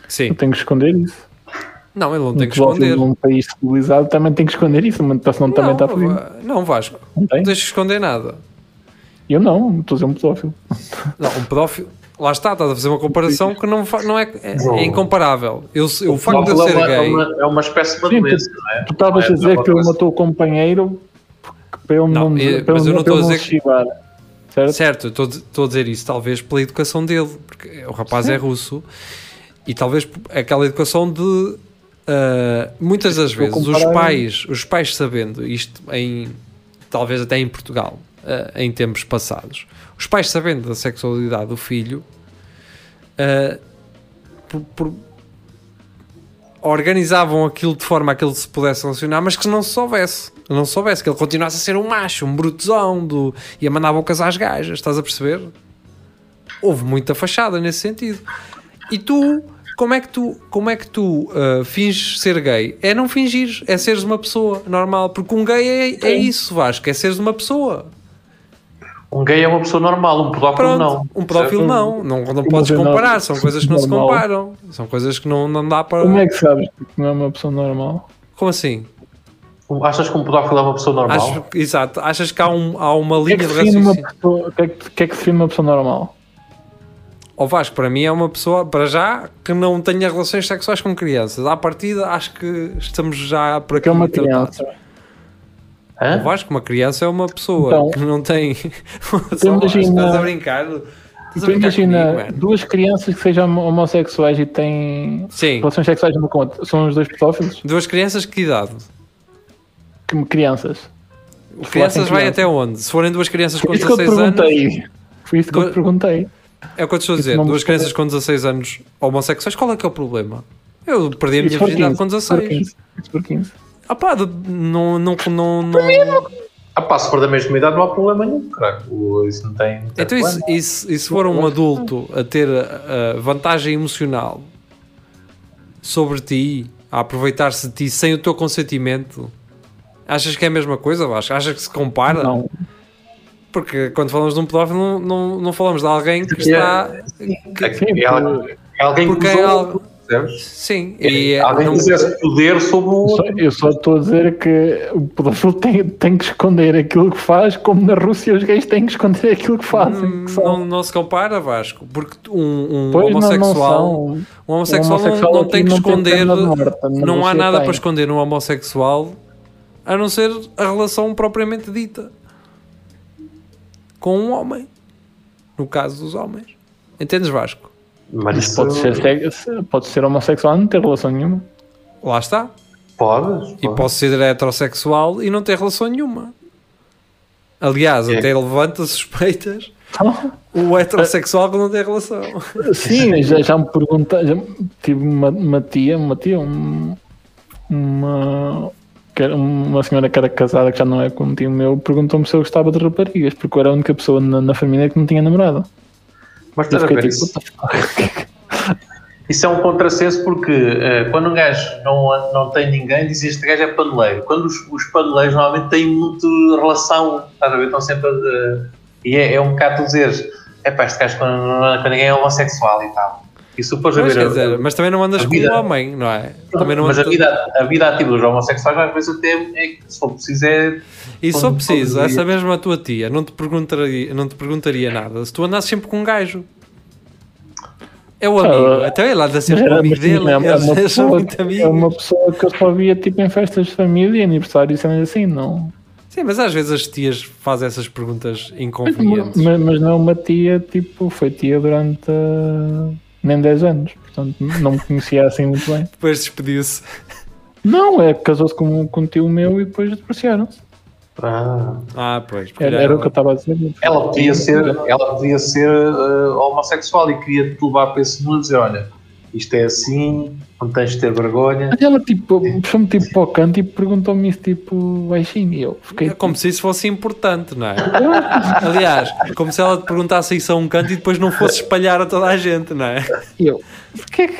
Sim, Eu tenho que esconder isso. não, ele não tem que pedófilo esconder. Num país civilizado também tem que esconder isso, mas senão também está fodido. Não, não, Vasco, Não não tens que esconder nada. Eu não, estou a dizer um pedófilo. Não, um pedófilo. Lá está, estás a fazer uma comparação que não, não é, é, é incomparável. Eu, o facto de eu Pedófilo é ser uma, é gay. uma, é uma espécie de doença, não é? Tu estavas Não é- a dizer não é uma que ele matou o companheiro porque para ele Não, não, para mas ele eu não para estou a dizer que- chivar, certo? Certo, estou- a dizer isso talvez pela educação dele, porque o rapaz é russo e talvez aquela educação de ah, muitas das vezes os pais, os pais sabendo isto em talvez até em Portugal, ah, em tempos passados, os pais sabendo da sexualidade do filho, ah, por- por- organizavam aquilo de forma a que ele se pudesse relacionar, mas que não se soubesse. Não se soubesse, que ele continuasse a ser um macho, um brutezão, do, e a mandar bocas às gajas, estás a perceber? Houve muita fachada nesse sentido. E tu, como é que tu, como é que tu ah, finges ser gay? É não fingires, é seres uma pessoa normal, porque um gay é, é isso, Vasco, é seres uma pessoa. Um gay é uma pessoa normal, um pedófilo não. um pedófilo não, não, não podes eu não- comparar, são coisas que não se normal. comparam, são coisas que não, não dá para. Como é que sabes que não é uma pessoa normal? Como assim? Achas que um pedófilo é uma pessoa normal? Achas, exato, achas que há, um, há uma O que é linha que de raciocínio? o que é que, o que é que define uma pessoa normal? Ou Vasco, para mim é uma pessoa, para já, que não tenha relações sexuais com crianças. À partida, acho que estamos já por aqui. Que é uma criança. O Hã? Vasco, uma criança é uma pessoa Então, que não tem. Então Vasco, imagina- Estás a brincar? Estás a Tu brincar imagina comigo, duas crianças que sejam homossexuais e têm Sim. relações sexuais uma com a outra. São os dois pedófilos? Duas crianças, que idade? Que crianças. Crianças vai crianças. até onde? Se forem duas crianças com Foi isso que eu te 16 anos. Foi isso que eu te perguntei. É o que eu te estou a dizer. Isso Duas crianças com 16 anos homossexuais, qual é que é o problema? Eu perdi a Isso minha virgindade 15, com isso por 16. 15, isso por 15. Ah pá, não, não, não, não... Ah pá, se for da mesma idade não há problema nenhum, caralho. O- Isso não tem. não tem Então, e se, problema. e se- for um adulto a ter a vantagem emocional sobre ti, a aproveitar-se de ti sem o teu consentimento, achas que é a mesma coisa, Vasco? Achas que se compara? Não. Porque quando falamos de um pedófilo, não, não, não falamos de alguém que É, está. É, Sim, é al- é alguém Porque que é usou, algo- percebes? Sim, e é- alguém não- que exerce poder sobre o Eu só- outro. Eu só estou a dizer que o pedófilo tem, tem que esconder aquilo que faz, como na Rússia os gays têm que esconder aquilo que fazem. Que são. não, não se compara, Vasco, porque um, um Pois não- não homossexual, são. um homossexual, Um não- homossexual não, tem que tem esconder, na não há nada tem. para esconder no homossexual a não ser a relação propriamente dita com um homem, no caso dos homens. Entendes, Vasco? Mas isso pode ser, se- pode ser homossexual e não ter relação nenhuma. Lá está. Podes, E posso ser heterossexual e não ter relação nenhuma. Aliás, É. até levanta suspeitas Então, o heterossexual que não tem relação. Sim, já, já me perguntaram. já Tive uma, uma tia, uma tia, um- uma, uma senhora que era casada, que já não é com um tio meu, perguntou-me se eu gostava de raparigas, porque eu era a única pessoa na, na família que não tinha namorado. Mas estás a ver, tipo, isso, fuck? isso é um contrassenso porque eh, quando um gajo não, não tem ninguém, diz este gajo é paneleiro. Quando os, os paneleiros normalmente têm muito relação, estás a ver? Estão sempre a. e é, é um bocado tu dizeres, é pá, este gajo quando, quando ninguém é homossexual e tal. E tu fores a Mas, ver. quer dizer, mas também não andas a com vida- um homem, não é? Também não mas a vida, a vida ativa dos homossexuais às vezes até é que se for preciso é. E só preciso, essa mesma tua tia não te perguntaria, não te perguntaria nada se tu andasses sempre com um gajo. É o amigo, Ah, até ele anda sempre com amigo mas dele, é, é uma são pessoa, muito é uma pessoa que eu só via tipo em festas de família, aniversário e cenas assim, não. Sim, mas às vezes as tias fazem essas perguntas inconvenientes. mas- mas não é uma tia, tipo, foi tia durante ah, nem 10 anos, portanto não me conhecia assim muito bem. Depois despediu-se. Não, é que casou-se com, com um tio meu e depois divorciaram-se. Ah, Ah, pois. Era, era o que eu estava a dizer. ela podia ser, ela podia ser eh, homossexual e queria te levar para esse mundo e dizer: olha, isto é assim, não tens de ter vergonha. Mas ela tipo, puxou-me tipo para o canto e perguntou-me isso tipo baixinho e eu fiquei É como se isso fosse importante, não é? Aliás, como se ela te perguntasse isso a um canto e depois não fosse espalhar a toda a gente, não é? e eu, porque é que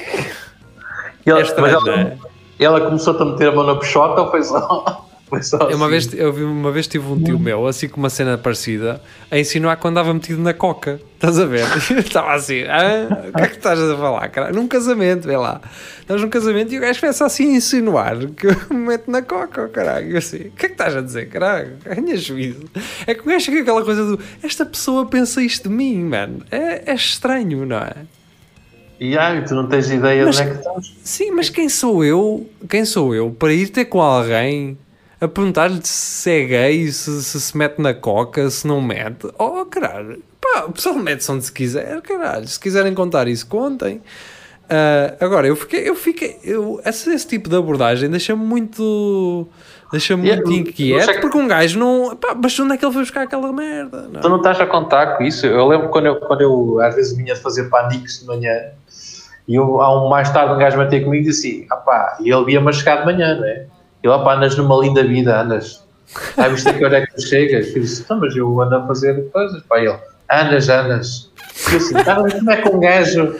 E ela, É estranho, mas ela, não é? ela começou-te a meter a mão na peixota ou foi só. Eu uma, assim? vez, eu vi uma vez tive um tio meu, assim com uma cena parecida, a insinuar que andava metido na coca. Estás a ver? Estava assim, ah, o que é que estás a falar, cara? Num casamento, vê lá. Estamos num casamento e o gajo começa assim a insinuar que eu me meto na coca, oh, caralho. Eu assim, o que é que estás a dizer, caralho? Ganha juízo. É que o gajo chega aquela coisa do, esta pessoa pensa isto de mim, mano. É, é estranho, não é? E ai, tu não tens ideia Mas- de onde é que estás. Sim, mas quem sou eu? Quem sou eu para ir ter com alguém a perguntar-lhe se é gay, se, se se mete na coca, se não mete? Oh, caralho. Pá, o pessoal mete-se onde se quiser, caralho. Se quiserem contar isso, contem. Ah, agora, eu fiquei, eu fiquei, eu, esse, esse tipo de abordagem deixa-me muito, deixa-me Yeah, muito inquieto, que- porque um gajo não, pá, mas onde é que ele foi buscar aquela merda? Não. Tu não estás a contar com isso? Eu lembro quando eu, quando eu às vezes vinha fazer paniques de manhã e eu, há um mais tarde um gajo bateu comigo e disse assim, ah pá, e ele ia-me a chegar de manhã, não é? E lá pá, andas numa linda vida, andas. Ah, viste a que hora é que tu chegas? Eu disse, não, mas eu ando a fazer coisas. Pá, e ele, andas, andas. E eu assim, ah, mas como é que um gajo,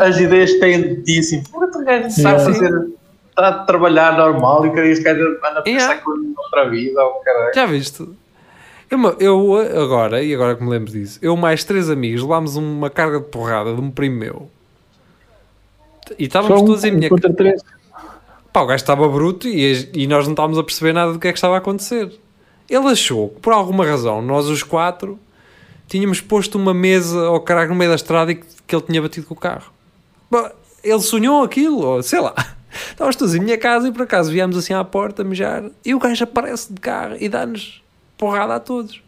as ideias que tem de ti, assim, pô, um gajo sabe Yeah. fazer, está a trabalhar normal e que este gajo anda a pensar Yeah. com outra vida, oh, caralho. Já viste? Eu, eu agora, e agora que me lembro disso, eu mais três amigos levámos uma carga de porrada de um primo meu. E estávamos um todos em minha três. Pá, o gajo estava bruto e, e nós não estávamos a perceber nada do que é que estava a acontecer. Ele achou que, por alguma razão, nós os quatro tínhamos posto uma mesa ao caralho no meio da estrada e que, que ele tinha batido com o carro. Ele sonhou aquilo, sei lá. Estávamos todos em minha casa e por acaso viemos assim à porta mijar e o gajo aparece de carro e dá-nos porrada a todos.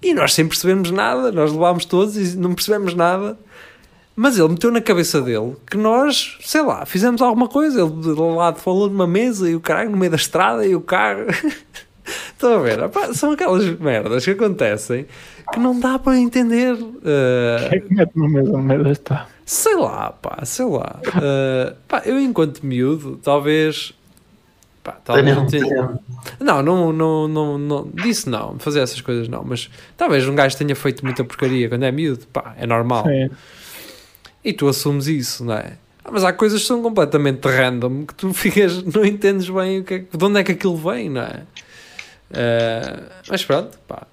E nós sem percebermos nada, nós levámos todos e não percebemos nada. Mas ele meteu na cabeça dele que nós, sei lá, fizemos alguma coisa. Ele de lado falou numa mesa e o caralho no meio da estrada e o carro. Estão a ver? Epá, são aquelas merdas que acontecem que não dá para entender. Uh, Quem é que mete no meio, meio desta? sei lá, pá, sei lá. Uh, pá, eu enquanto miúdo, talvez. Pá, talvez não, tenha- não, não, não, não, não, disse não, fazer essas coisas não, mas talvez um gajo tenha feito muita porcaria quando é miúdo, pá, é normal. Sim. E tu assumes isso, não é? Ah, Mas há coisas que são completamente random que tu ficas, não entendes bem o que é, de onde é que aquilo vem, não é? Ah, mas pronto, pá,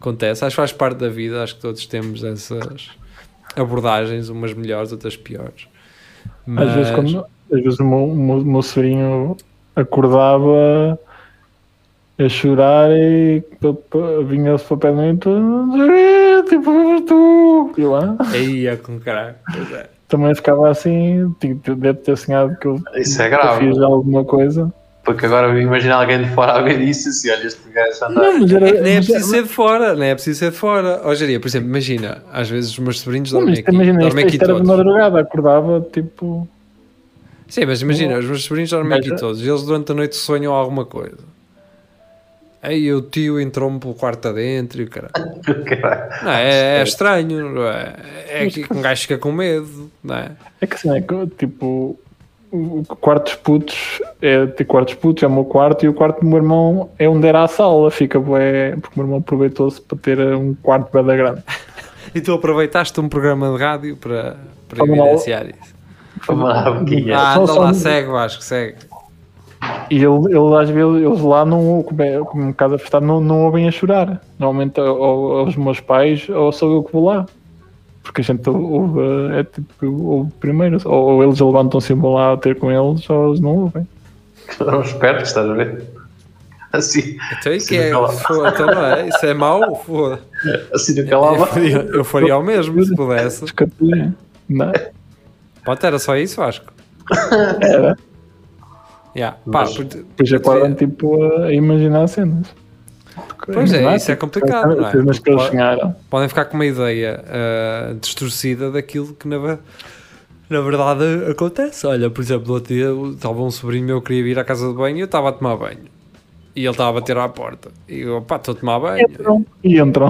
acontece, acho que faz parte da vida, acho que todos temos essas abordagens, umas melhores, outras piores. Mas, Às vezes, quando, às vezes o meu, meu, meu sobrinho acordava a chorar e vinha-se para o pé de mim e tu, E eu, aí é com caralho. Pois é. também ficava assim, deve ter sonhado que eu, Isso é eu grave. fiz alguma coisa. Porque agora imagina alguém de fora a ver isso e assim, olha, este gajo anda. Não, mas era, Nem é preciso ser de fora, nem é preciso ser de fora. Ó, por exemplo, imagina, às vezes os meus sobrinhos dormem mas aqui, imagina, isto, dormem aqui isto era de madrugada, acordava tipo. Sim, mas imagina, os meus sobrinhos dormem Mas- aqui todos e eles durante a noite sonham alguma coisa. Aí o tio entrou-me pelo quarto adentro e o caralho. Caralho. Não, é, é estranho, não é? É que um gajo fica com medo, não é? É que assim, é que, tipo, o o quarto dos putos é de quarto dos putos, é o meu quarto, e o quarto do meu irmão é onde era a sala, fica bué, porque o meu irmão aproveitou-se para ter um quarto bem da grande. E tu aproveitaste um programa de rádio para, para evidenciar isso. Vamos lá, boquinha. Ah, anda lá, segue, acho que segue. E ele, ele às vezes, eles lá não, como é, como um caso afastado, não, não ouvem a chorar. Normalmente ou, ou os meus pais ou sou eu que vou lá. Porque a gente ouve, é tipo, ouve primeiro, ou, ou eles levantam-se e vou lá ter com eles, ou eles não ouvem. Foram espertos, estás a ver? Assim, Então, e Sim, que é? Foda, então não é? Isso é mau? Foda. assim no Eu faria, eu faria o mesmo se pudesse. Não, Pode, era só isso, acho. era. Yeah. Pá, Mas- Depois acordam tipo a imaginar cenas. Porque Pois é, isso é tipo, complicado, não é? Cenas que eles podem ficar com uma ideia ah, distorcida daquilo que na, na verdade acontece. Olha, por exemplo, outro dia estava um sobrinho meu que queria vir à casa de banho e eu estava a tomar banho. E ele estava a bater à porta. E eu, pá, estou a tomar banho. Entram. E entram.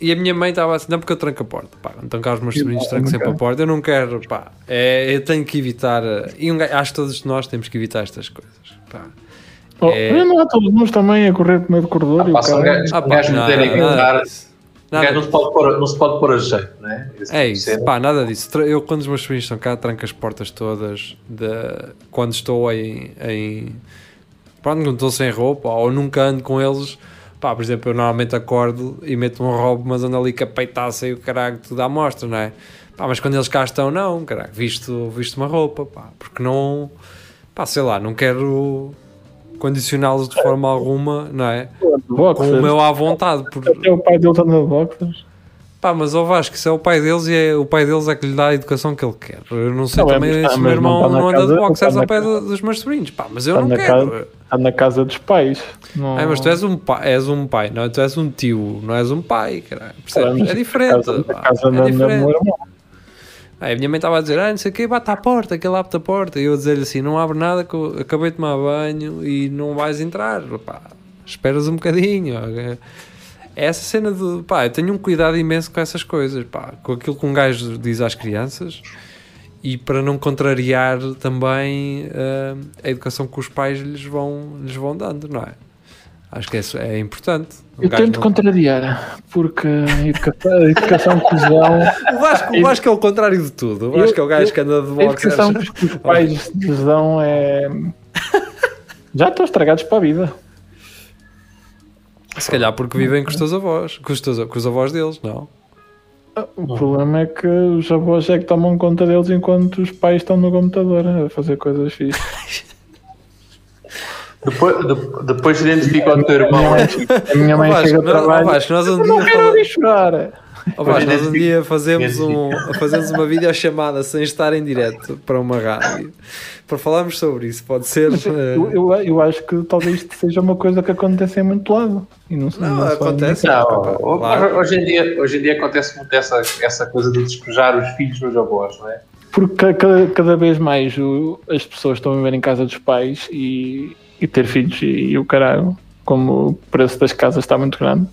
E a minha mãe estava assim, não, porque eu tranco a porta. Pá, então cá os meus sobrinhos não, trancam não sempre a porta. Eu não quero, pá. É, eu tenho que evitar. ah, E um acho que todos nós temos que evitar estas coisas. Pá. Oh, É. Não há todos nós também a correr por meio do corredor. e o pá, são cara- gajos- Ah, Um pá, nada disso. O Nada gajo não se pode pôr, não se pode pôr a jeito, não é? É tipo isso, cena. pá, nada disso. Eu, quando os meus sobrinhos estão cá, tranco as portas todas. De, quando estou em. em pronto, quando estou sem roupa ou nunca ando com eles. Pá, por exemplo, eu normalmente acordo e meto um roubo, mas ando ali com a peitaça e o caralho tudo à mostra, não é? Pá, mas quando eles cá estão, não, caralho, visto, visto uma roupa, pá, porque não. Pá, sei lá, não quero condicioná-los de forma alguma, não é? Com Boxers. o meu à vontade, por, Até o pai dele está na boxers. Pá, mas o Vasco, isso é o pai deles e é, o pai deles é que lhe dá a educação que ele quer. Eu não sei Não, é, também tá- se o meu não irmão tá na não, anda casa- de boxers tá ao na pé casa- do- dos meus sobrinhos. Pá, mas eu Está não na, quero. casa, está na casa dos pais. Não... Ai, mas tu és um pai, és um pai, não, tu és um tio, não és um pai, caralho. Tá Percebes? É diferente. Casa, pá, a casa é diferente. meu irmão. Aí a minha mãe estava a dizer, ah, não sei o que, bate à porta, que ele abre a porta. E eu a dizer-lhe assim, não abre nada que eu acabei de tomar banho e não vais entrar, pá. Esperas um bocadinho. É essa cena de, pá, eu tenho um cuidado imenso com essas coisas, pá. Com aquilo que um gajo diz às crianças e para não contrariar também ah, a educação que os pais lhes vão, lhes vão dando, não é? Acho que isso é importante. Um Eu tento não- contrariar, porque a educação, a educação que dão, O Vasco, o Vasco é o contrário de tudo. O Vasco é o gajo que anda de a boxers. educação que os pais lhes dão é. Já estão estragados para a vida. Se calhar porque vivem com os teus avós, com os, teus, com os avós deles, não? O problema é que os avós é que tomam conta deles enquanto os pais estão no computador a fazer coisas fixas. Depois, de- depois identifica o teu irmão. A minha mãe Vasco, chega ao trabalho. Vasco, nós um Eu não dia quero ouvir chorar. Vasco, nós um dia fazemos, um, fazemos uma videochamada sem estar em direto para uma rádio para falarmos sobre isso. Pode ser. Mas eh, eu, eu, eu acho que talvez isto seja uma coisa que acontece em muito lado. E não, Não, só em- acontece. Não, Claro. hoje, em dia, hoje em dia acontece muito essa, essa coisa de despejar os filhos nos avós, não é? Porque ca- cada, cada vez mais o- as pessoas estão a viver em casa dos pais e, e ter filhos e, e o caralho, como o preço das casas está muito grande.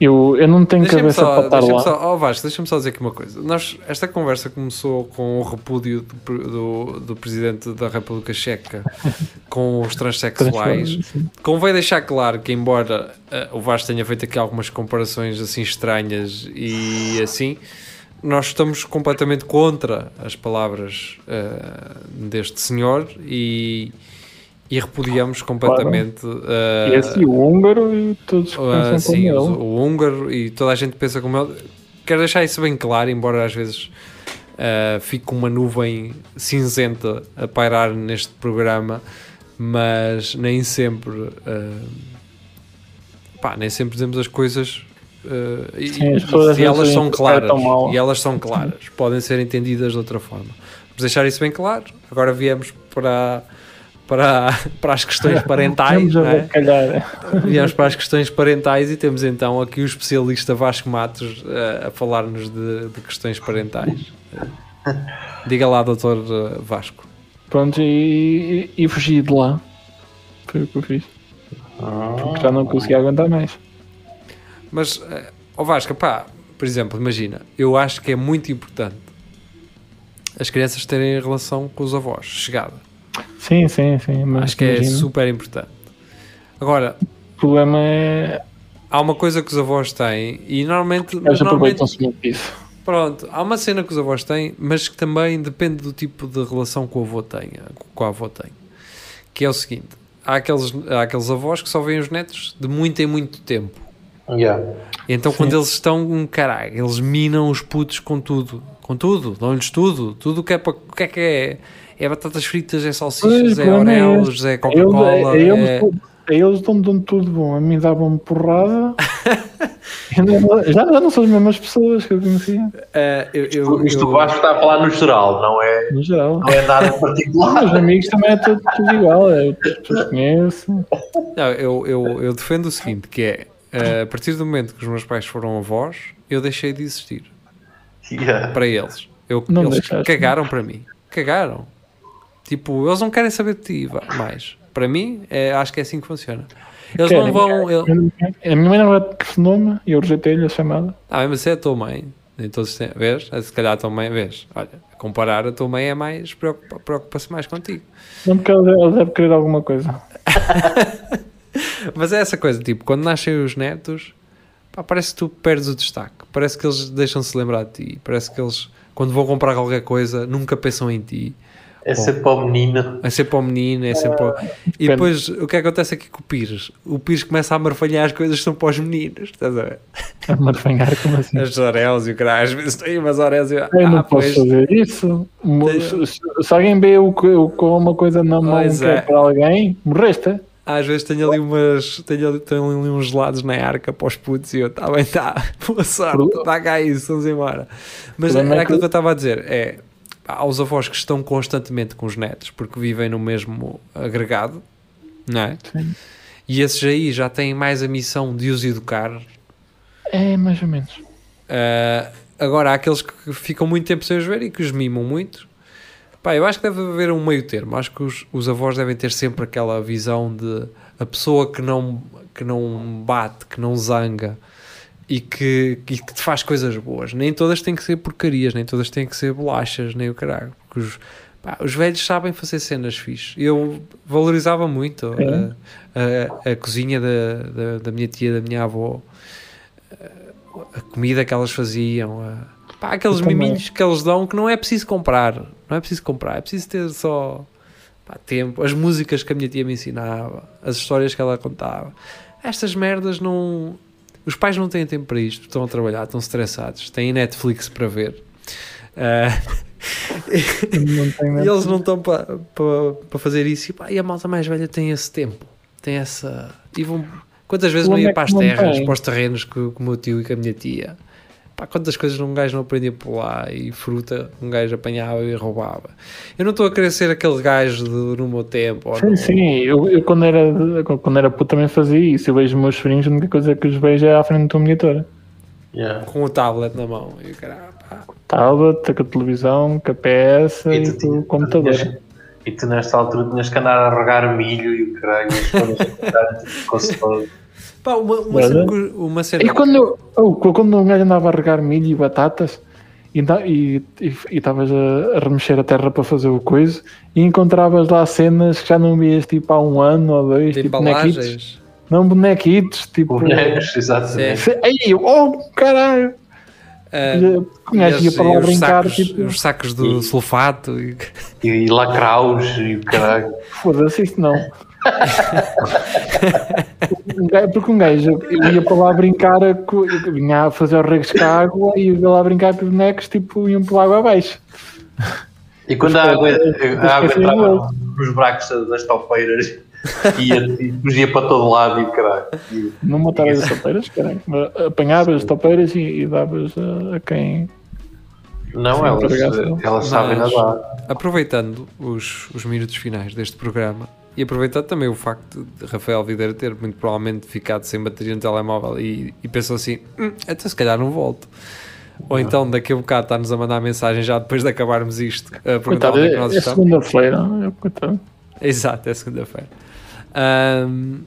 Eu, eu não tenho cabeça para só, estar deixa lá. só, oh Vasco, deixa-me só dizer aqui uma coisa. Nós, esta conversa começou com o repúdio do, do, do presidente da República Checa com os transexuais. Convém deixar claro que, embora eh, o Vasco tenha feito aqui algumas comparações assim estranhas e assim, nós estamos completamente contra as palavras eh, deste senhor e, e repudiamos completamente. eh, Esse o húngaro e todos que pensam sim, como o, ele. o húngaro e toda a gente pensa como ele. Quero deixar isso bem claro, embora às vezes ah, fique uma nuvem cinzenta a pairar neste programa, mas nem sempre. ah, pá, nem sempre dizemos as coisas. ah, e, Sim, as e elas são claras e elas são claras podem ser entendidas de outra forma vamos deixar isso bem claro agora viemos para para, para as questões parentais a não é? Viemos para as questões parentais e temos então aqui o especialista Vasco Matos eh, a falar-nos de, de questões parentais. Diga lá, doutor eh, Vasco. Pronto, e, e, e fugi de lá. Foi o que eu fiz. Porque já não conseguia aguentar mais. Mas, eh, ó Vasco, pá, por exemplo, imagina, eu acho que é muito importante as crianças terem relação com os avós, chegada. Sim, sim, sim. Mas acho que é imagina, super importante. Agora, O problema é. há uma coisa que os avós têm e normalmente... Eles aproveitam-se muito disso. Pronto, há uma cena que os avós têm, mas que também depende do tipo de relação que o avô tenha, com a avó tem. Que é o seguinte: há aqueles, há aqueles avós que só veem os netos de muito em muito tempo. Yeah. Então, quando eles estão, caralho, eles minam os putos com tudo, com tudo, dão-lhes tudo, tudo o que é para. O que é que é? É batatas fritas, é salsichas, é problema é é Coca-Cola. a, a eles, é- a eles dão, dão tudo bom. A mim davam-me porrada. Eu não- já, já não são as mesmas pessoas que eu conhecia, é, eu, eu, Isto eu- o Vasco está a falar no geral, não é, no geral. não é nada em Os particular. amigos também é tudo, tudo igual. É, as pessoas conhecem. Não, eu, eu, eu defendo o seguinte, que é, eh, a partir do momento que os meus pais foram avós, eu deixei de existir Yeah. para eles. Eu, Não eles deixaste. cagaram para mim. Cagaram. Tipo, eles não querem saber de ti mais. Para mim, é, acho que é assim que funciona. Eles não Querem, vão... ele- A minha mãe não vai telefonou-me e eu rejeitei-lhe a chamada. Ah, mas é a tua mãe. Todos têm... Vês? Se calhar a tua mãe... Vês? Olha, a comparar, a tua mãe é mais... preocupa- Preocupa-se mais contigo. Não porque ela deve, ela deve querer alguma coisa. Mas é essa coisa, tipo, quando nascem os netos, pá, parece que tu perdes o destaque. Parece que eles deixam-se lembrar de ti. Parece que eles, quando vão comprar qualquer coisa, nunca pensam em ti. É sempre para o menino. É sempre ao menino, é sempre ao... E depois, o que acontece aqui com o Pires? O Pires começa a marfalhar as coisas que são para os meninos, estás a ver? A marfanhar como assim? As oréus e o caralho, às vezes tem umas oréus e eu, Eu não ah, posso pois, fazer isso. Se, se- alguém vê o com uma coisa na mão Pois que é é. para alguém, morreste. às vezes tenho ali umas, tenho ali, tenho ali uns gelados na arca para os putos e eu, tá bem, tá, boa sorte, dá cá isso, vamos embora. Mas era é aquilo que- que eu estava a dizer, é, aos avós que estão constantemente com os netos, porque vivem no mesmo agregado, não é? Sim. E esses aí já têm mais a missão de os educar. É, mais ou menos. Uh, agora, há aqueles que ficam muito tempo sem os ver e que os mimam muito. Pá, eu acho que deve haver um meio termo. Acho que os, os avós devem ter sempre aquela visão de a pessoa que não, que não bate, que não zanga e que, e que te faz coisas boas. Nem todas têm que ser porcarias, nem todas têm que ser bolachas, nem o caralho. Porque os, pá, os velhos sabem fazer cenas fixe. Eu valorizava muito a, a, a cozinha da, da, da minha tia, da minha avó, a comida que elas faziam, a- pá, aqueles miminhos que eles dão que não é preciso comprar, não é preciso comprar, é preciso ter só pá, tempo, as músicas que a minha tia me ensinava, as histórias que ela contava. Estas merdas não. Os pais não têm tempo para isto, estão a trabalhar, estão estressados, têm Netflix para ver. Tem e eles não estão para pa, pa fazer isso. E, pá, e a malta mais velha tem esse tempo, tem essa. E vão, Quantas vezes não ia é para as que terras, para os terrenos com o meu tio e com a minha tia? Pá, quantas coisas um gajo não aprendia por lá e fruta um gajo apanhava e roubava. Eu não estou a querer ser aquele gajo do, no meu tempo. Sim, no- sim, eu, eu quando, era, quando era puto também fazia isso. Eu vejo os meus sobrinhos, a única coisa que os vejo é à frente do monitor. Yeah. Com o tablet na mão. E pá. Tablet, com a televisão, com a PS e, tu com o computador. tinhas- E tu nesta altura tinhas que andar a regar milho e o caralho, as coisas Pá, uma, uma cena, que- uma cena E quando, eu- oh, quando um gajo andava a regar milho e batatas e e e- e estavas a, a remexer a terra para fazer o coisa e encontravas lá cenas que já não vias tipo há um ano ou dois, de tipo bonequitos. Não bonequitos, tipo. Bonecos, exatamente. Ei, oh caralho! Ah, O gajo e ia para e lá os brincar, sacos, tipo. os sacos do sulfato. E... E lacraus e o caralho. Foda-se, isso não. Gajo- Porque um gajo, eu ia para lá brincar, a vinha a fazer os regos com a água e ia lá brincar com os bonecos, tipo, iam pela água abaixo. E quando a água, a água entrava nos buracos das topeiras e fugia para todo lado e o caralho. E- Não matavas as topeiras, caralho. Apanhavas as topeiras e, e davas a, a quem. Não, elas, elas sabem Mas- nadar. Aproveitando os, os minutos finais deste programa e aproveitando também o facto de Rafael Videira ter muito provavelmente ficado sem bateria no telemóvel e, e pensou assim: hum, então se calhar não volto. Ou então daqui a bocado está-nos a mandar mensagem já depois de acabarmos isto a perguntar Coitado, onde é que nós é estamos. segunda-feira. é, coitado. Exato, é segunda-feira. Ahm,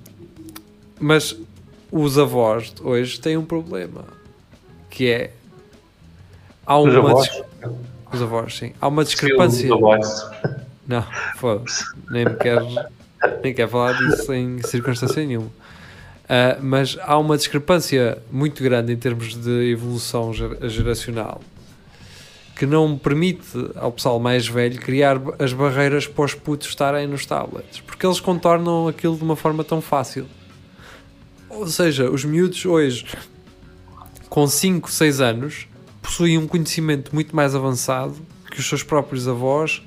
mas os avós de hoje têm um problema que é há Os uma avós? dis- os avós, sim. Há uma Os discrepância. Não, foda-se. Nem me quero, nem quero falar disso em circunstância nenhuma. Ah, mas há uma discrepância muito grande em termos de evolução ger- geracional que não permite ao pessoal mais velho criar as barreiras para os putos estarem nos tablets porque eles contornam aquilo de uma forma tão fácil. Ou seja, os miúdos hoje com 5, 6 anos possuem um conhecimento muito mais avançado que os seus próprios avós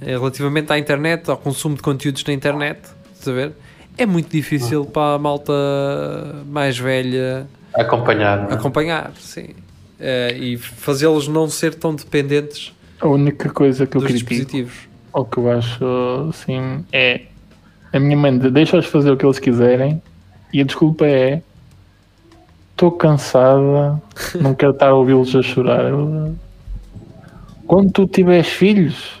relativamente à internet, ao consumo de conteúdos na internet, ver? É muito difícil para a malta mais velha Acompanhar. não é? acompanhar, sim. Eh, e fazê-los não ser tão dependentes A única coisa que eu dos critico, dispositivos. ou que eu acho assim, é a minha mãe de deixa-os fazer o que eles quiserem e a desculpa é estou cansada, não quero estar a ouvi-los a chorar. Quando tu tiveres filhos,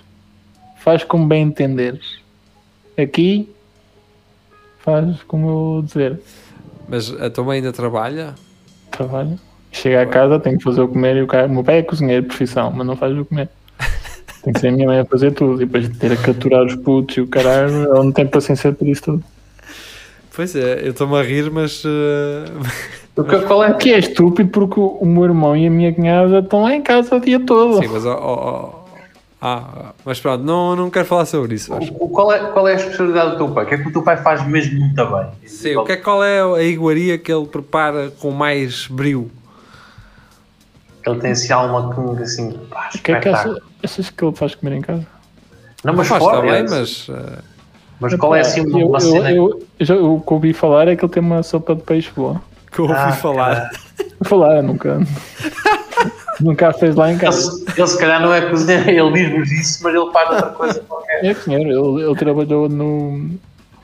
faz como bem entenderes. Aqui faz como eu dizer. Mas a tua mãe ainda trabalha? Trabalho. Chega a casa, tem que fazer o comer e o cara. O meu pai é cozinheiro de profissão, mas não faz o comer. Tem que ser a minha mãe a fazer tudo e depois ter a capturar os putos e o caralho, ela não tem paciência por isso tudo. Pois é, eu estou-me a rir, mas. eh, O que- Qual é? Que é estúpido porque o meu irmão e a minha cunhada estão lá em casa o dia todo. sim, mas. ó, ó, ah, mas pronto, não, não quero falar sobre isso. Acho. O- Qual é, qual é a especialidade do teu pai? O que é que o teu pai faz mesmo muito bem? Sim, o que é, qual é a iguaria que ele prepara com mais brio? Ele tem assim alguma que assim, pá, O que é que espetáculo. achas, achas que ele faz comer em casa? Não, mas Faz fora, também, é- mas. eh, mas qual é assim uma, eu, uma eu, cena? eu, eu já, o que ouvi falar é que ele tem uma sopa de peixe boa. que eu ouvi Ah, falar. Falar, nunca. nunca a fez lá em Ele, casa. se- ele se calhar não é cozinheiro, ele diz-nos isso, mas ele faz outra coisa qualquer. É senhor, ele, ele trabalhou no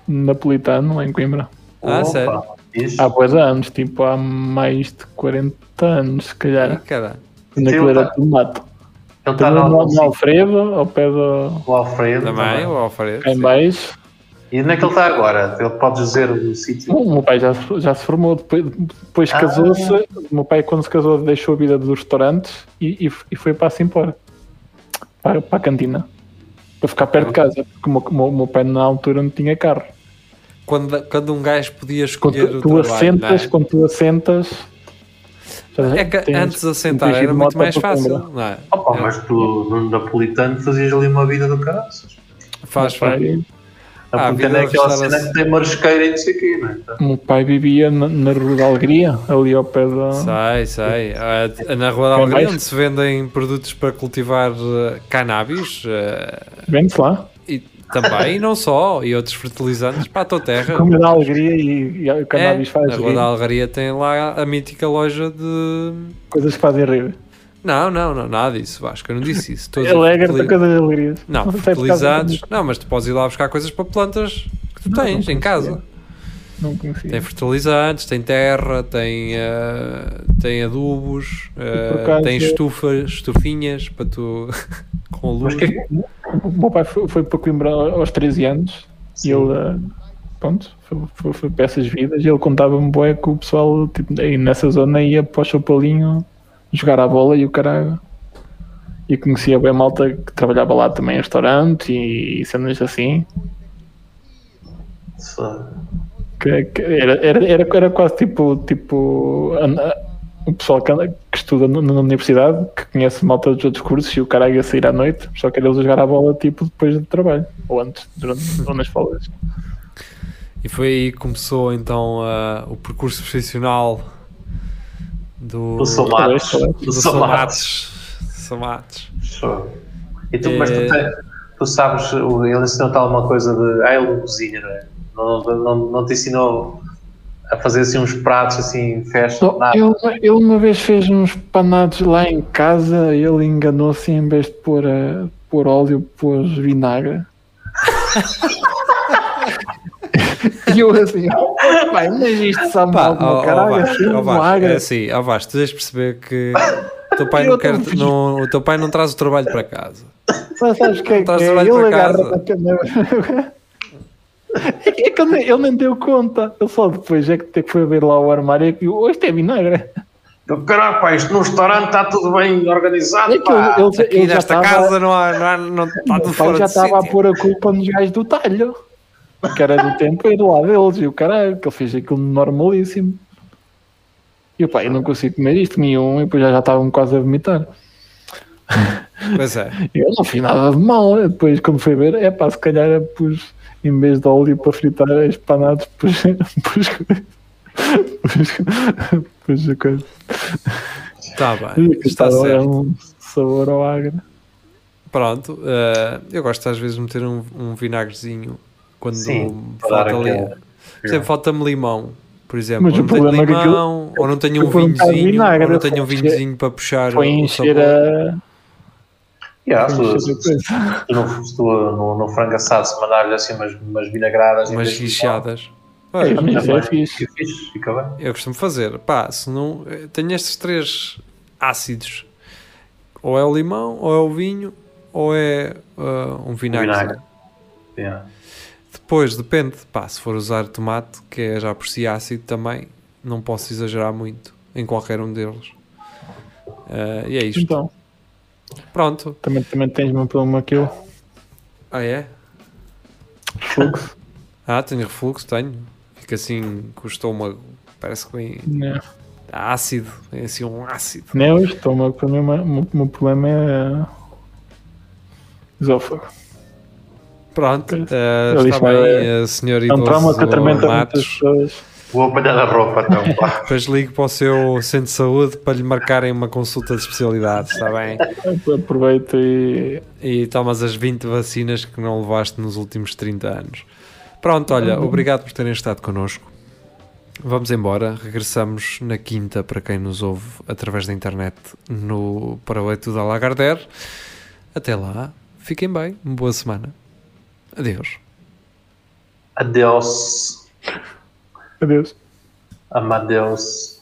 Napolitano, lá em Coimbra. Ah, Opa, sério? isso. Há boas anos, tipo há mais de 40 anos, se calhar. caralho. Quando Sim, aquilo ele era tá- tudo mato. Ele está no, no, Alfredo, ao pé do. o Alfredo. Também, também. o Alfredo. em sim. baixo. E onde é que ele está agora? Ele pode dizer o sítio. O meu pai já, se- já se formou, depois, depois Ah. casou-se. O meu pai, quando se casou, deixou a vida dos restaurantes e, e, e foi para a Simpor, para, para a cantina, para ficar perto de casa, porque o meu, meu- pai na altura não tinha carro. Quando, quando um gajo podia Quando escolher tu, o tu trabalho, assentas, é? quando tu assentas. É que tens- antes de assentar era muito mais fácil, não é? Opa, mas tu no Napolitano fazias ali uma vida do caraças. Faz, faz. A Ah, Napolitano é vida aquela cena que tem marisqueira e não sei o quê, não é? O meu pai vivia na, na Rua da Alegria, ali ao pé da. Sei, sei. Ah, Na Rua da É Alegria, onde se vendem produtos para cultivar eh, cannabis, eh, Vende-se lá. E também, e não só, e outros fertilizantes para a tua terra. Como dá alegria e, e o É, cannabis faz na Rua rir, da Algaria tem lá a mítica loja de. coisas que fazem rir. Não, não, não, nada disso, Vasco, eu não disse isso. Estou dizer Alegra-te fertili- com coisas alegrias. Não, causa fertilizantes. Não, mas tu podes ir lá buscar coisas para plantas que tu Não, não tens em conhecia. casa. Não conhecia. Tem fertilizantes, tem terra, tem, eh, tem adubos, acaso- tem estufas, estufinhas para tu com a luz. Mas que é O meu pai foi, foi para Coimbra aos 13 anos Sim. e ele, eh, pronto, foi, foi, foi essas vidas e ele contava-me bué que o pessoal tipo, aí nessa zona ia para o Chapalinho jogar a bola e o caralho. E conhecia bem malta que trabalhava lá também em restaurante e, cenas assim. Só- Que, que era, era, era, era quase tipo, tipo a- o pessoal que, que estuda na, na universidade, que conhece malta dos outros cursos e o cara ia sair à noite, só que era eles a jogar a bola tipo depois do trabalho, ou antes, durante, ou nas folgas. E foi aí que começou então ah, o percurso profissional do, Do Somates. Talvez, do Somates. Somates. E tu, mas tu, É. tu sabes, ele ensinou-te alguma coisa de. Ah, ele cozinha, não é? Não, não, não te ensinou a fazer assim uns pratos assim, festa, nada. ele, ele uma vez fez uns panados lá em casa, ele enganou-se em vez de pôr, eh, pôr óleo, pôs vinagre. e eu assim, pai, mas isto sabe Pá, mal ó, ó, caralho, Vasco, assim, ó, Vasco, vinagre. é assim, ó Vasco, tu tens de perceber que o teu pai Eu não quer, não, o teu pai não traz o trabalho para casa. Só sabes o que é que Estás é? Ele para agarra casa. É que, é que ele, nem, ele nem deu conta. Ele só depois é que te- foi ver lá o armário e que viu, "Oh, isto é vinagre. Eu, caralho, pá, isto no restaurante está tudo bem organizado, É que pá. ele, ele, Aqui nesta estava, casa não há, não há, não está o tudo pai fora já estava a pôr a culpa nos gajos do talho. Que era do tempo ir lá deles. E o caralho, que ele fez aquilo normalíssimo. E o pai, eu não consigo comer isto, nenhum. E depois já, já estavam quase a vomitar. Pois é. Eu não fiz nada de mal. Depois, quando fui ver, é pá, se calhar eu pus, em vez de óleo para fritar as panadas, pus, pus, pus, pus a coisa. Está E bem, está estava certo. um sabor ao agro. Pronto, eh, eu gosto às vezes de meter um, um vinagrezinho quando Sim, falta ali. Por exemplo, falta-me limão, por exemplo. Mas ou não tenho é que aquilo- limão, ou não tenho um eu um vinhozinho, vinagre, ou não tenho um vinhozinho para puxar Foi o encher a. Yeah, se, se, se tu no, se tu no, no frango assado se mandar-lhe assim umas, umas vinagradas Umas guichadas. É, é limão, fixe. fica bem. eu costumo fazer. Pá, se não. eh, Tenho estes três ácidos. Ou é o limão, ou é o vinho, ou é ah, um vinagre. Vinagre. Yeah. Depois depende, pá, se for usar tomate, que é já por si ácido também, não posso exagerar muito em qualquer um deles. Ah, e é isto. Então, Pronto. também, também tens um problema que eu. Ah, é? Fluxo. Ah, tenho refluxo, tenho. Fica assim com o estômago, parece que vem Não, ácido, vem assim um ácido. não é o estômago. Para mim, o meu, o meu problema é. Esófago. Pronto, Ele está bem, é- a senhor É um trauma idoso que atormenta muitas pessoas. Vou apanhar a roupa então, pá. Depois ligo para o seu centro de saúde para lhe marcarem uma consulta de especialidade, está bem? Aproveita e. E tomas as 20 vacinas que não levaste nos últimos 30 anos. Pronto, olha, obrigado por terem estado connosco. Vamos embora, regressamos na quinta para quem nos ouve através da internet no Paraíso da Lagardère. Até lá, fiquem bem, uma boa semana. Adeus. Adeus. Adeus. Amadeus.